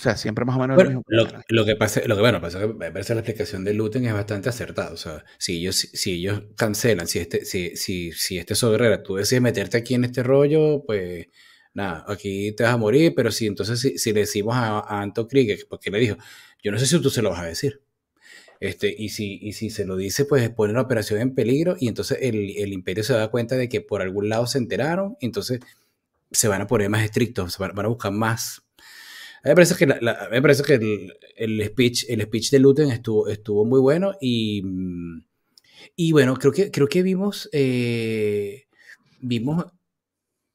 O sea, siempre más o menos bueno, lo, mismo. Lo, lo, que pasa, lo que bueno, pasa que me parece la explicación de Luten es bastante acertada. O sea, si ellos, si, ellos cancelan, si este, si, si, si este tú decides meterte aquí en este rollo, pues nada, aquí te vas a morir, pero si entonces si, si le decimos a, a Anto Krieger, porque le dijo, yo no sé si tú se lo vas a decir. Este, y, si, y si se lo dice, pues pone la operación en peligro y entonces el, el imperio se da cuenta de que por algún lado se enteraron, entonces se van a poner más estrictos, van, van a buscar más a mí me parece que, la, la, me parece que el, el, speech, el speech de Luten estuvo, estuvo muy bueno y, y bueno, creo que, creo que vimos, eh, vimos,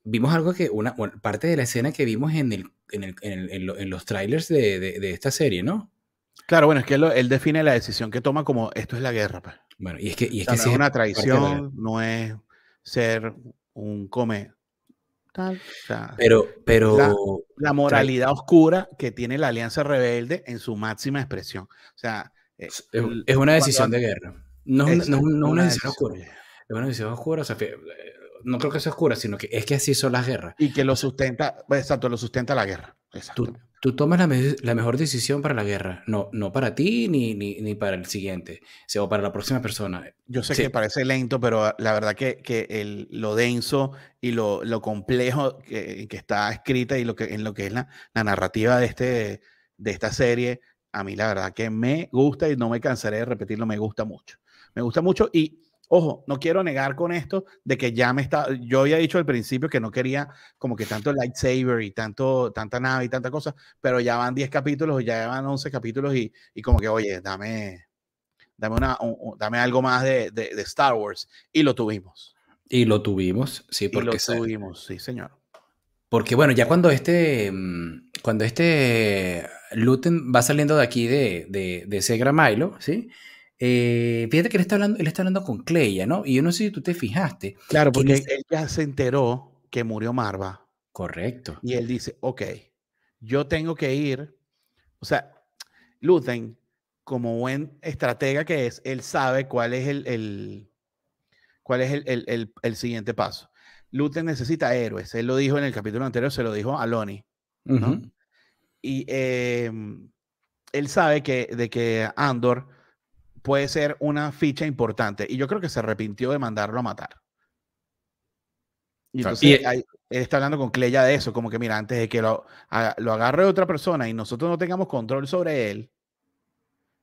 vimos algo que, una bueno, parte de la escena que vimos en, el, en, el, en, el, en, lo, en los trailers de, de, de, esta serie, ¿no? Claro, bueno, es que él, él, define la decisión que toma como esto es la guerra. Pues. Bueno, y es que, y es, o sea, que no es una traición, no es ser un come, Tal, o sea, pero, pero la, la, moralidad oscura que tiene la Alianza Rebelde en su máxima expresión. O sea, es, es una decisión de guerra. No es, no, no una, decisión oscura. Es una decisión oscura. O sea, no creo que sea oscura, sino que es que así son las guerras. Y que lo sustenta, exacto, lo sustenta la guerra. Tú, tú, tomas la, me la, mejor decisión para la guerra, no, no para ti ni, ni, ni para el siguiente, o para la próxima persona. Yo sé sí. que parece lento, pero la verdad que, que el, lo denso y lo, lo complejo que, que, está escrita y lo que, en lo que es la, la narrativa de, este, de esta serie, a mí la verdad que me gusta y no me cansaré de repetirlo, me gusta mucho. Me gusta mucho y Ojo, no quiero negar con esto de que ya me está, yo había dicho al principio que no quería como que tanto lightsaber y tanto, tanta nave y tanta cosa, pero ya van 10 capítulos, ya van 11 capítulos y, y como que, oye, dame, dame, una, un, dame algo más de, de, de, Star Wars. Y lo tuvimos. Y lo tuvimos, sí, porque... Y lo tuvimos, sí, señor. Porque bueno, ya cuando este, cuando este Luten va saliendo de aquí de, de, de Segra Milo, ¿sí? Eh, fíjate que él está, hablando, él está hablando con Cleia, ¿no? Y yo no sé si tú te fijaste. Claro, porque él ya se enteró que murió Marva. Correcto. Y él dice, ok, yo tengo que ir. O sea, Luthen, como buen estratega que es, él sabe cuál es el, el cuál es el, el, el, siguiente paso. Luthen necesita héroes. Él lo dijo en el capítulo anterior, se lo dijo a Lonnie. ¿no? Uh -huh. Y eh, él sabe que, de que Andor puede ser una ficha importante. Y yo creo que se arrepintió de mandarlo a matar. Y entonces él está hablando con Cleya de eso, como que mira, antes de que lo, lo agarre otra persona y nosotros no tengamos control sobre él,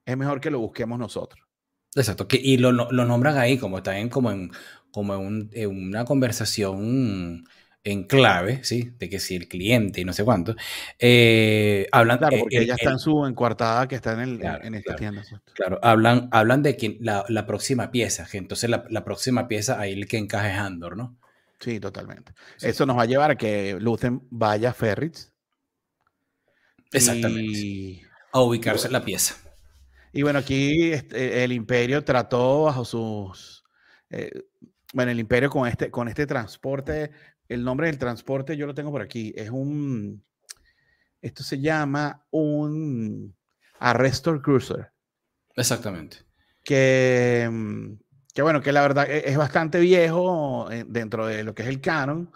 es mejor que lo busquemos nosotros. Exacto, que, y lo, lo nombran ahí como también como en, como en, una conversación en clave, ¿sí? De que si el cliente y no sé cuánto, eh, hablan... Claro, porque ella está en su encuartada que está en, el, en esta tienda. Claro, hablan, hablan de que la, la próxima pieza, que entonces la, la, próxima pieza ahí el que encaje es Andor, ¿no? Sí, totalmente. Eso nos va a llevar a que Lucen vaya a Ferritz. Exactamente. A ubicarse en la pieza. Y bueno, aquí este, el imperio trató bajo sus... Eh, bueno, el imperio con este, con este transporte, el nombre del transporte yo lo tengo por aquí, es un... Esto se llama un Arrestor Cruiser. Exactamente. Que, que bueno, que la verdad e, es bastante viejo eh, dentro de lo que es el canon,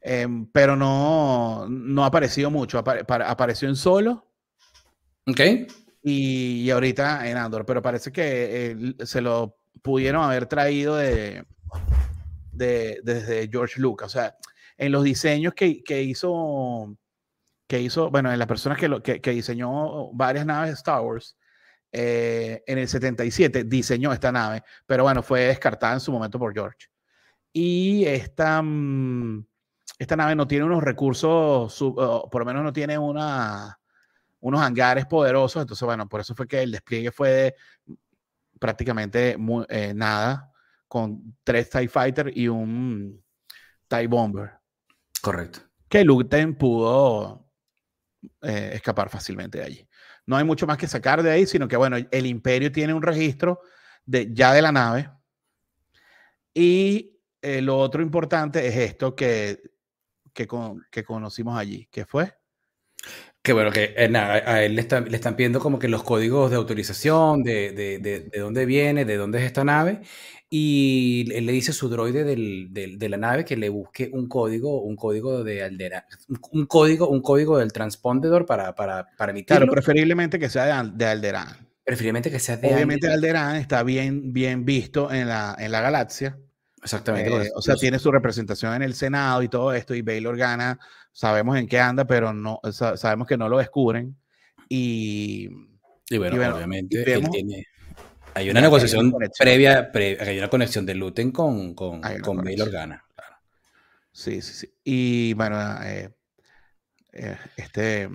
em, pero no, no ha aparecido mucho. apareció en solo. Ok y, ahorita en Andor, pero parece que se lo pudieron haber traído de, de, desde George Lucas. O sea, en los diseños que, que hizo, que hizo, bueno, en las personas que, que, diseñó varias naves de Star Wars, eh, en el 77 diseñó esta nave, pero bueno, fue descartada en su momento por George. Y esta, mm, esta nave no tiene unos recursos, por lo menos no tiene una, unos hangares poderosos. Entonces, bueno, por eso fue que el despliegue fue de prácticamente eh, nada, con tres TIE Fighter y un TIE Bomber. Correcto. Que Luten pudo eh, escapar fácilmente de allí. No hay mucho más que sacar de ahí, sino que, bueno, el Imperio tiene un registro de, ya de la nave. Y eh, lo otro importante es esto que, que, que conocimos allí, que fue que bueno, que eh, a él le, le, están pidiendo como que los códigos de autorización, de, de, de, dónde viene, de dónde es esta nave, y él le dice a su droide del, del, de la nave que le busque un código, un código de Alderaan, un código, un código del transpondedor para, para, para emitirlo. Claro, preferiblemente que sea de, Alderaan. Preferiblemente que sea de Obviamente Alderaan. está bien, bien visto en la, en la galaxia. Exactamente. Eh, o sea, tiene su representación en el Senado y todo esto, y Baylor gana, sabemos en qué anda, pero no sabemos que no lo descubren. Y, y bueno, obviamente tiene, hay una negociación previa, hay una conexión de Luten con, con, con Baylor gana. Sí, sí, sí. Y bueno, eh, eh, este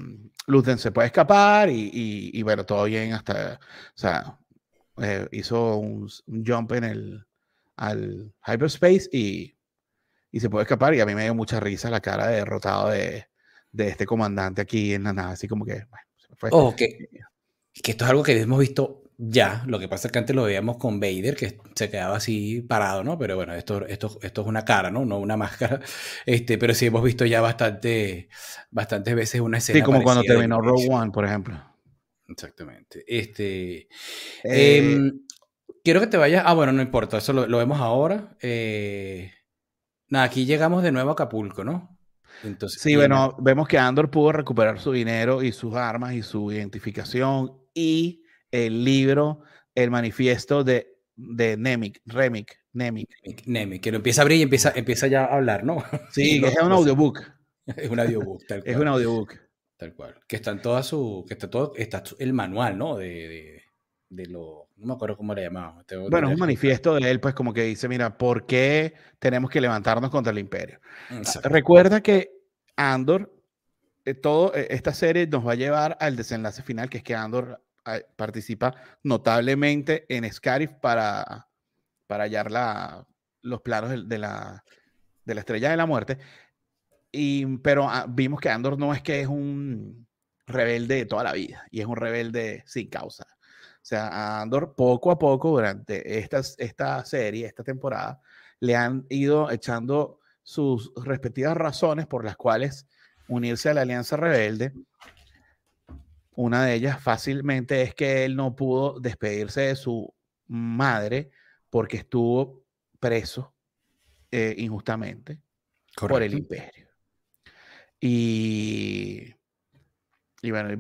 Luten se puede escapar y, y, bueno, todo bien hasta, o sea, hizo un jump en el al hyperspace y, y se puede escapar. Y a mí me dio mucha risa la cara de derrotado de, de este comandante aquí en la nave, así como que, bueno, se fue. Ojo, que, que esto es algo que hemos visto ya. Lo que pasa es que antes lo veíamos con Vader, que se quedaba así parado, ¿no? Pero bueno, esto, esto, esto es una cara, ¿no? No una máscara. Este, pero sí hemos visto ya bastante, bastantes veces una escena. Sí, como cuando terminó Rogue One, por ejemplo. Exactamente. Este, eh, em, Quiero que te vayas. Ah, bueno, no importa, eso lo, vemos ahora. Eh, nada, aquí llegamos de nuevo a Acapulco, ¿no? Entonces, sí, bueno, vemos que Andor pudo recuperar su dinero y sus armas y su identificación y el libro, el manifiesto de, de Nemic, Remic, Nemic. Nemic, que lo empieza a abrir y empieza, empieza ya a hablar, ¿no? Sí, es un audiobook. Es un audiobook, tal cual. Es un audiobook. Tal cual. Que está en toda su. Que está todo. Está el manual, ¿no? de de lo, no me acuerdo cómo le llamaba. Bueno, es un manifiesto de él, pues como que dice, mira, ¿por qué tenemos que levantarnos contra el imperio? Recuerda que Andor, eh, todo, eh, esta serie nos va a llevar al desenlace final, que es que Andor ah, participa notablemente en Scarif para, para hallar la, los planos de, la, de la estrella de la muerte. Y, pero ah, vimos que Andor no es que es un rebelde de toda la vida, y es un rebelde sin causa. O sea, a Andor poco a poco durante esta, esta serie, esta temporada, le han ido echando sus respectivas razones por las cuales unirse a la Alianza Rebelde. Una de ellas fácilmente es que él no pudo despedirse de su madre porque estuvo preso eh, injustamente por el imperio. Y y bueno,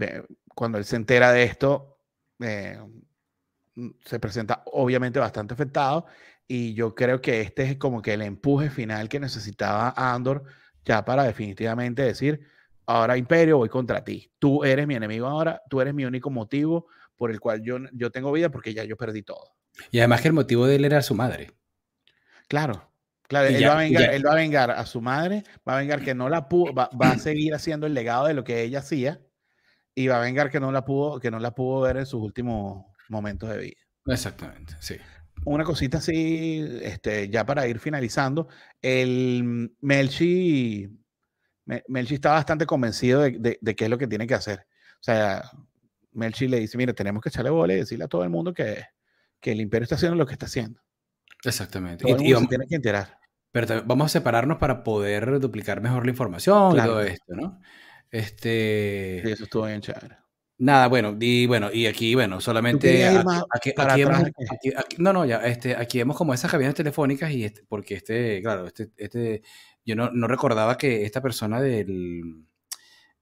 cuando él se entera de esto, eh, se presenta obviamente bastante afectado y yo creo que este es como que el empuje final que necesitaba Andor ya para definitivamente decir, ahora Imperio, voy contra ti. Tú eres mi enemigo ahora, tú eres mi único motivo por el cual yo, yo tengo vida porque ya yo perdí todo. Y además que el motivo de él era su madre. Claro, claro, él, va a vengar, él va a vengar a su madre, va a vengar que no la pudo, va, a seguir haciendo el legado de lo que ella hacía y va a vengar que no la pudo, que no la pudo ver en sus últimos momentos de vida. Exactamente, sí una cosita así, este, ya para ir finalizando, el Melchi, Melchi está bastante convencido de, de, qué es lo que tiene que hacer. O sea, Melchi le dice, mire, tenemos que echarle bola y decirle a todo el mundo que, que el imperio está haciendo lo que está haciendo. Exactamente. y, vamos, tiene que enterar. Pero vamos a separarnos para poder duplicar mejor la información y todo esto, ¿no? Este... Sí, eso estuvo bien chévere. Nada, bueno, y bueno, y aquí, bueno, solamente aquí, no, no, ya, este, aquí vemos como esas cabinas telefónicas y este, porque este, claro, este, este, yo no, no recordaba que esta persona del,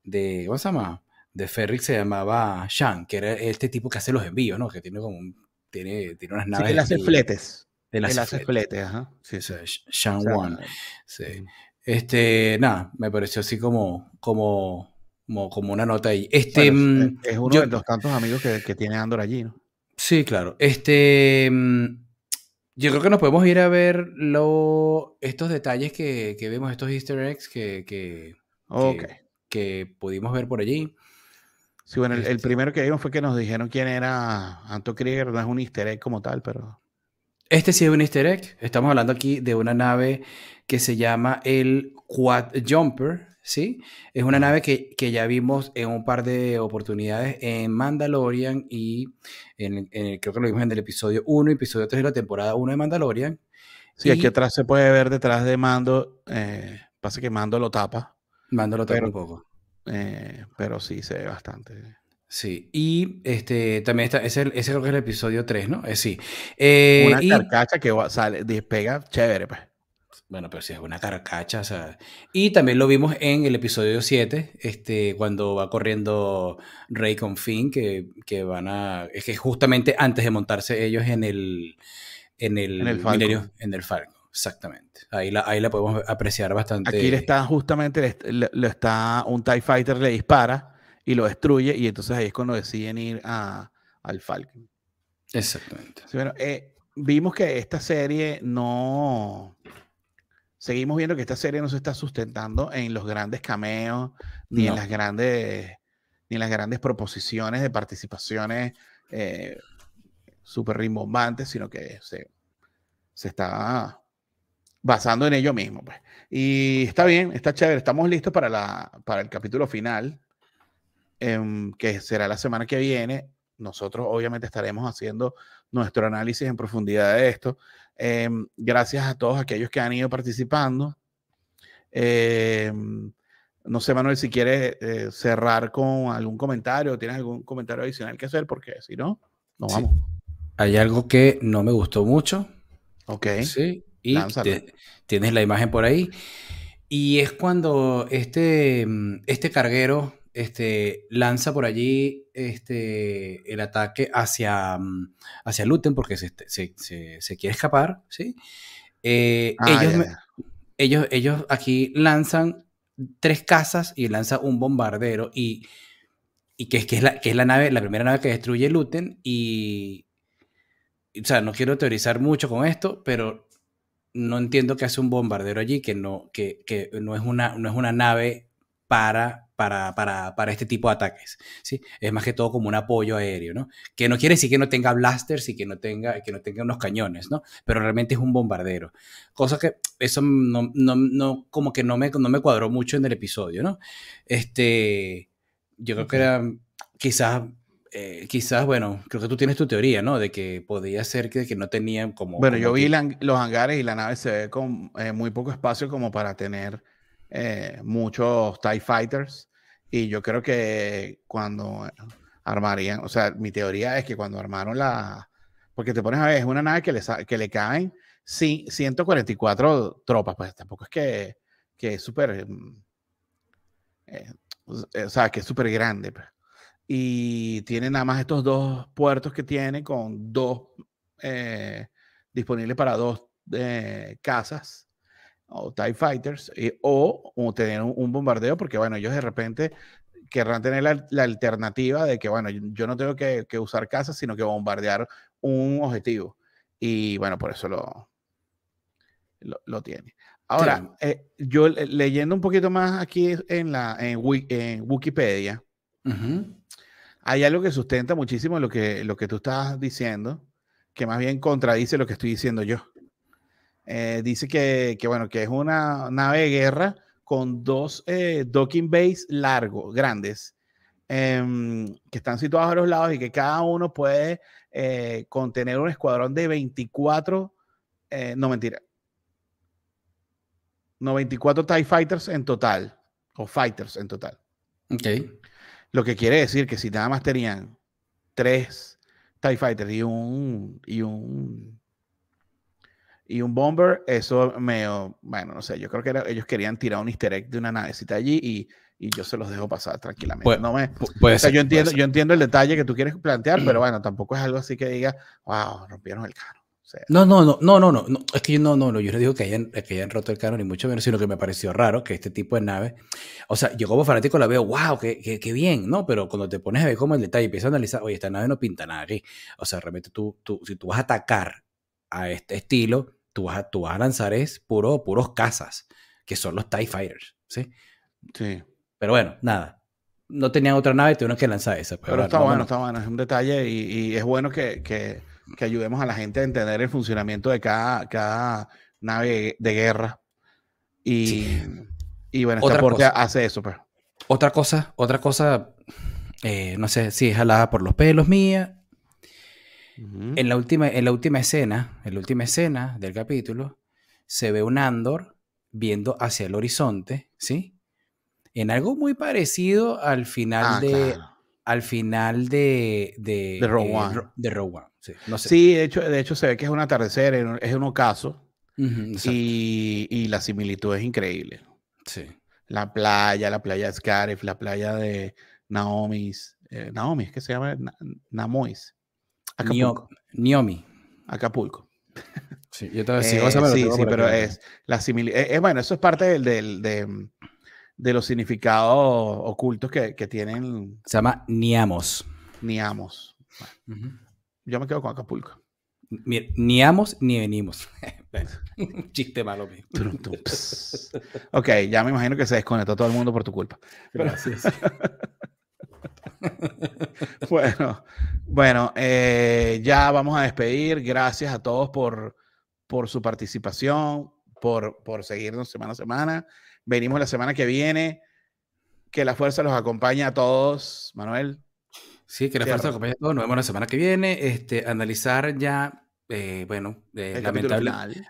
de, ¿cómo se llama? De Ferric se llamaba Sean, que era este tipo que hace los envíos, ¿no? Que tiene como, tiene, tiene unas naves. Sí, él hace fletes. Él hace fletes, ajá. Sí, sí. Sean One. Sí. Este, nada, me pareció así como, como, como, una nota ahí. Este, mm, es uno de los tantos amigos que, tiene Andor allí, ¿no? Sí, claro. Este, mm, yo creo que nos podemos ir a ver lo, estos detalles que, vemos, estos easter eggs que, que, que, pudimos ver por allí. Sí, bueno, el, este primero que vimos fue que nos dijeron quién era Anto Krieger, no es un easter egg como tal, pero... Este sí es un easter egg. Estamos hablando aquí de una nave que se llama el Quad Jumper, ¿sí? Es una nave que, ya vimos en un par de oportunidades en Mandalorian y en, creo que lo vimos en el episodio 1 y episodio 3 de la temporada 1 de Mandalorian. Sí, aquí atrás se puede ver detrás de Mando, eh, pasa que Mando lo tapa. Mando lo tapa un poco. Eh, pero sí se ve bastante. Sí, y este también está, ese, ese creo que es el episodio 3, ¿no? Eh, sí. una carcacha que sale, despega chévere, pues. Bueno, pero si es una carcacha, o sea. Y también lo vimos en el episodio 7, este, cuando va corriendo Rey con Finn, que, que van a. Es que justamente antes de montarse ellos en el. En el, en el Falco. en el Falco, exactamente. Ahí la, ahí la podemos apreciar bastante. Aquí le está justamente, le, está, un TIE Fighter le dispara y lo destruye, y entonces ahí es cuando deciden ir a, al Falcon. Exactamente. bueno, eh, vimos que esta serie no seguimos viendo que esta serie no se está sustentando en los grandes cameos, ni en las grandes, ni en las grandes proposiciones de participaciones eh, súper rimbombantes, sino que se, se está basando en ello mismo. Pues. Y está bien, está chévere. Estamos listos para, la, para el capítulo final, em, que será la semana que viene. Nosotros obviamente estaremos haciendo nuestro análisis en profundidad de esto. Em, gracias a todos aquellos que han ido participando. Em, no sé, Manuel, si quieres eh, cerrar con algún comentario, tienes algún comentario adicional que hacer, porque si no, no vamos. Hay algo que no me gustó mucho. Ok. Sí, y tienes la imagen por ahí. Y es cuando este, este carguero este, lanza por allí este, el ataque hacia, mm, hacia Luten porque se, quiere escapar, ¿sí? Eh, ah, ellos, ellos, ellos aquí lanzan tres casas y lanza un bombardero y, y que, que, es la, que es la nave, la primera nave que destruye Luten y, o sea, no quiero teorizar mucho con esto, pero no entiendo que hace un bombardero allí, que no, que, que no, es, una, no es una nave para, para, para, para, este tipo de ataques. ¿sí? Es más que todo como un apoyo aéreo, ¿no? Que no quiere decir que no tenga blasters y que no tenga, que no tenga unos cañones, ¿no? Pero realmente es un bombardero. Cosa que eso no, no, no como que no me, no me cuadró mucho en el episodio, ¿no? Este, yo creo que era quizás eh, quizás, bueno, creo que tú tienes tu teoría, ¿no? De que podía ser que, que no tenían como... Bueno, yo vi los hangares y la nave se ve con eh, muy poco espacio como para tener eh, muchos TIE Fighters y yo creo que cuando armarían, o sea, mi teoría es que cuando armaron la, porque te pones a ver, es una nave que le, que le caen sí, 144 tropas, pues tampoco es que, que es súper, mm, eh, o sea, que es súper grande. Pues. Y tiene nada más estos dos puertos que tiene con dos eh, disponibles para dos eh, casas o TIE Fighters o, tener un, bombardeo, porque bueno, ellos de repente querrán tener la, alternativa de que, bueno, yo no tengo que, usar casas, sino que bombardear un objetivo. Y bueno, por eso lo, lo, tiene. Ahora, eh, yo leyendo un poquito más aquí en, la, en, Wikipedia, hay algo que sustenta muchísimo lo que, lo que tú estás diciendo, que más bien contradice lo que estoy diciendo yo. Eh, dice que, bueno, que es una nave de guerra con dos eh, docking bays largos, grandes, em, que están situados a los lados y que cada uno puede eh, contener un escuadrón de 24, no mentira, 94 TIE Fighters en total, o Fighters en total. Ok. Lo que quiere decir que si nada más tenían tres TIE Fighters y un, y un, y un Bomber, eso me, bueno, no sé, yo creo que ellos querían tirar un easter egg de una navecita allí y, y yo se los dejo pasar tranquilamente. no me, puede yo, entiendo, yo entiendo el detalle que tú quieres plantear, pero bueno, tampoco es algo así que diga, wow, rompieron el carro. No, no, no, no, no, no, es que yo no, no, no, yo no digo que hayan, que hayan roto el carro ni mucho menos, sino que me pareció raro que este tipo de nave, o sea, yo como fanático la veo, wow, qué, qué, qué bien, ¿no? Pero cuando te pones a ver como el detalle, empiezas a analizar, oye, esta nave no pinta nada aquí, o sea, realmente tú, tú, si tú vas a atacar a este estilo, tú vas a, tú vas a lanzar es puro, puros cazas, que son los TIE Fighters, ¿sí? Sí. Pero bueno, nada, no tenían otra nave, tuvieron que lanzar esa. Pero, está bueno, está bueno, es un detalle y, y es bueno que, que que ayudemos a la gente a entender el funcionamiento de cada, cada nave de guerra. Y, y bueno, cosa, hace eso. Pues. Otra cosa, otra cosa, eh, no sé si es jalada por los pelos mía. En, la última, en la última escena, en la última escena del capítulo, se ve un Andor viendo hacia el horizonte, ¿sí? En algo muy parecido al final ah, de, al final de, de, de Rogue One. De Rogue One sí, no sé. sí de, hecho, de hecho se ve que es un atardecer, es un ocaso. y, y, la similitud es increíble. Sí. La playa, la playa de Scarif, la playa de Naomi's. Eh, Naomi, ¿qué se llama? Namois. Acapulco. Niomi. Acapulco. Sí, yo te voy a decir, eh, sí, sí, pero es la similitud. Es, bueno, eso es parte del, del de, de los significados ocultos que, que tienen. Se llama Niamos. Niamos. Yo me quedo con Acapulco. ni amos ni venimos. Chiste malo mío. ok, ya me imagino que se desconectó todo el mundo por tu culpa. Gracias. bueno, bueno eh, ya vamos a despedir. Gracias a todos por, por su participación, por, por seguirnos semana a semana. Venimos la semana que viene. Que la fuerza los acompañe a todos, Manuel. Sí, que la fuerza los acompañe a todos. Nos vemos la semana que viene. Este, analizar ya, eh, bueno, eh,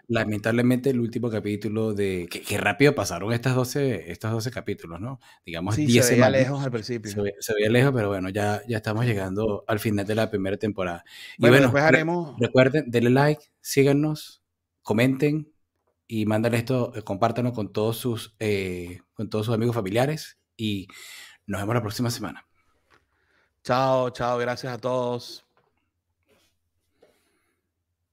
lamentablemente el último capítulo de. Que, rápido pasaron estas 12, estos 12 capítulos, ¿no? Digamos, sí, 10 se veía lejos al principio. Se veía, lejos, pero bueno, ya, ya estamos llegando al final de la primera temporada. y bueno, después haremos. recuerden, denle like, síganos, comenten, y mándale esto, eh, compártanlo con todos sus, eh, con todos sus amigos familiares y nos vemos la próxima semana. Chao, chao, gracias a todos.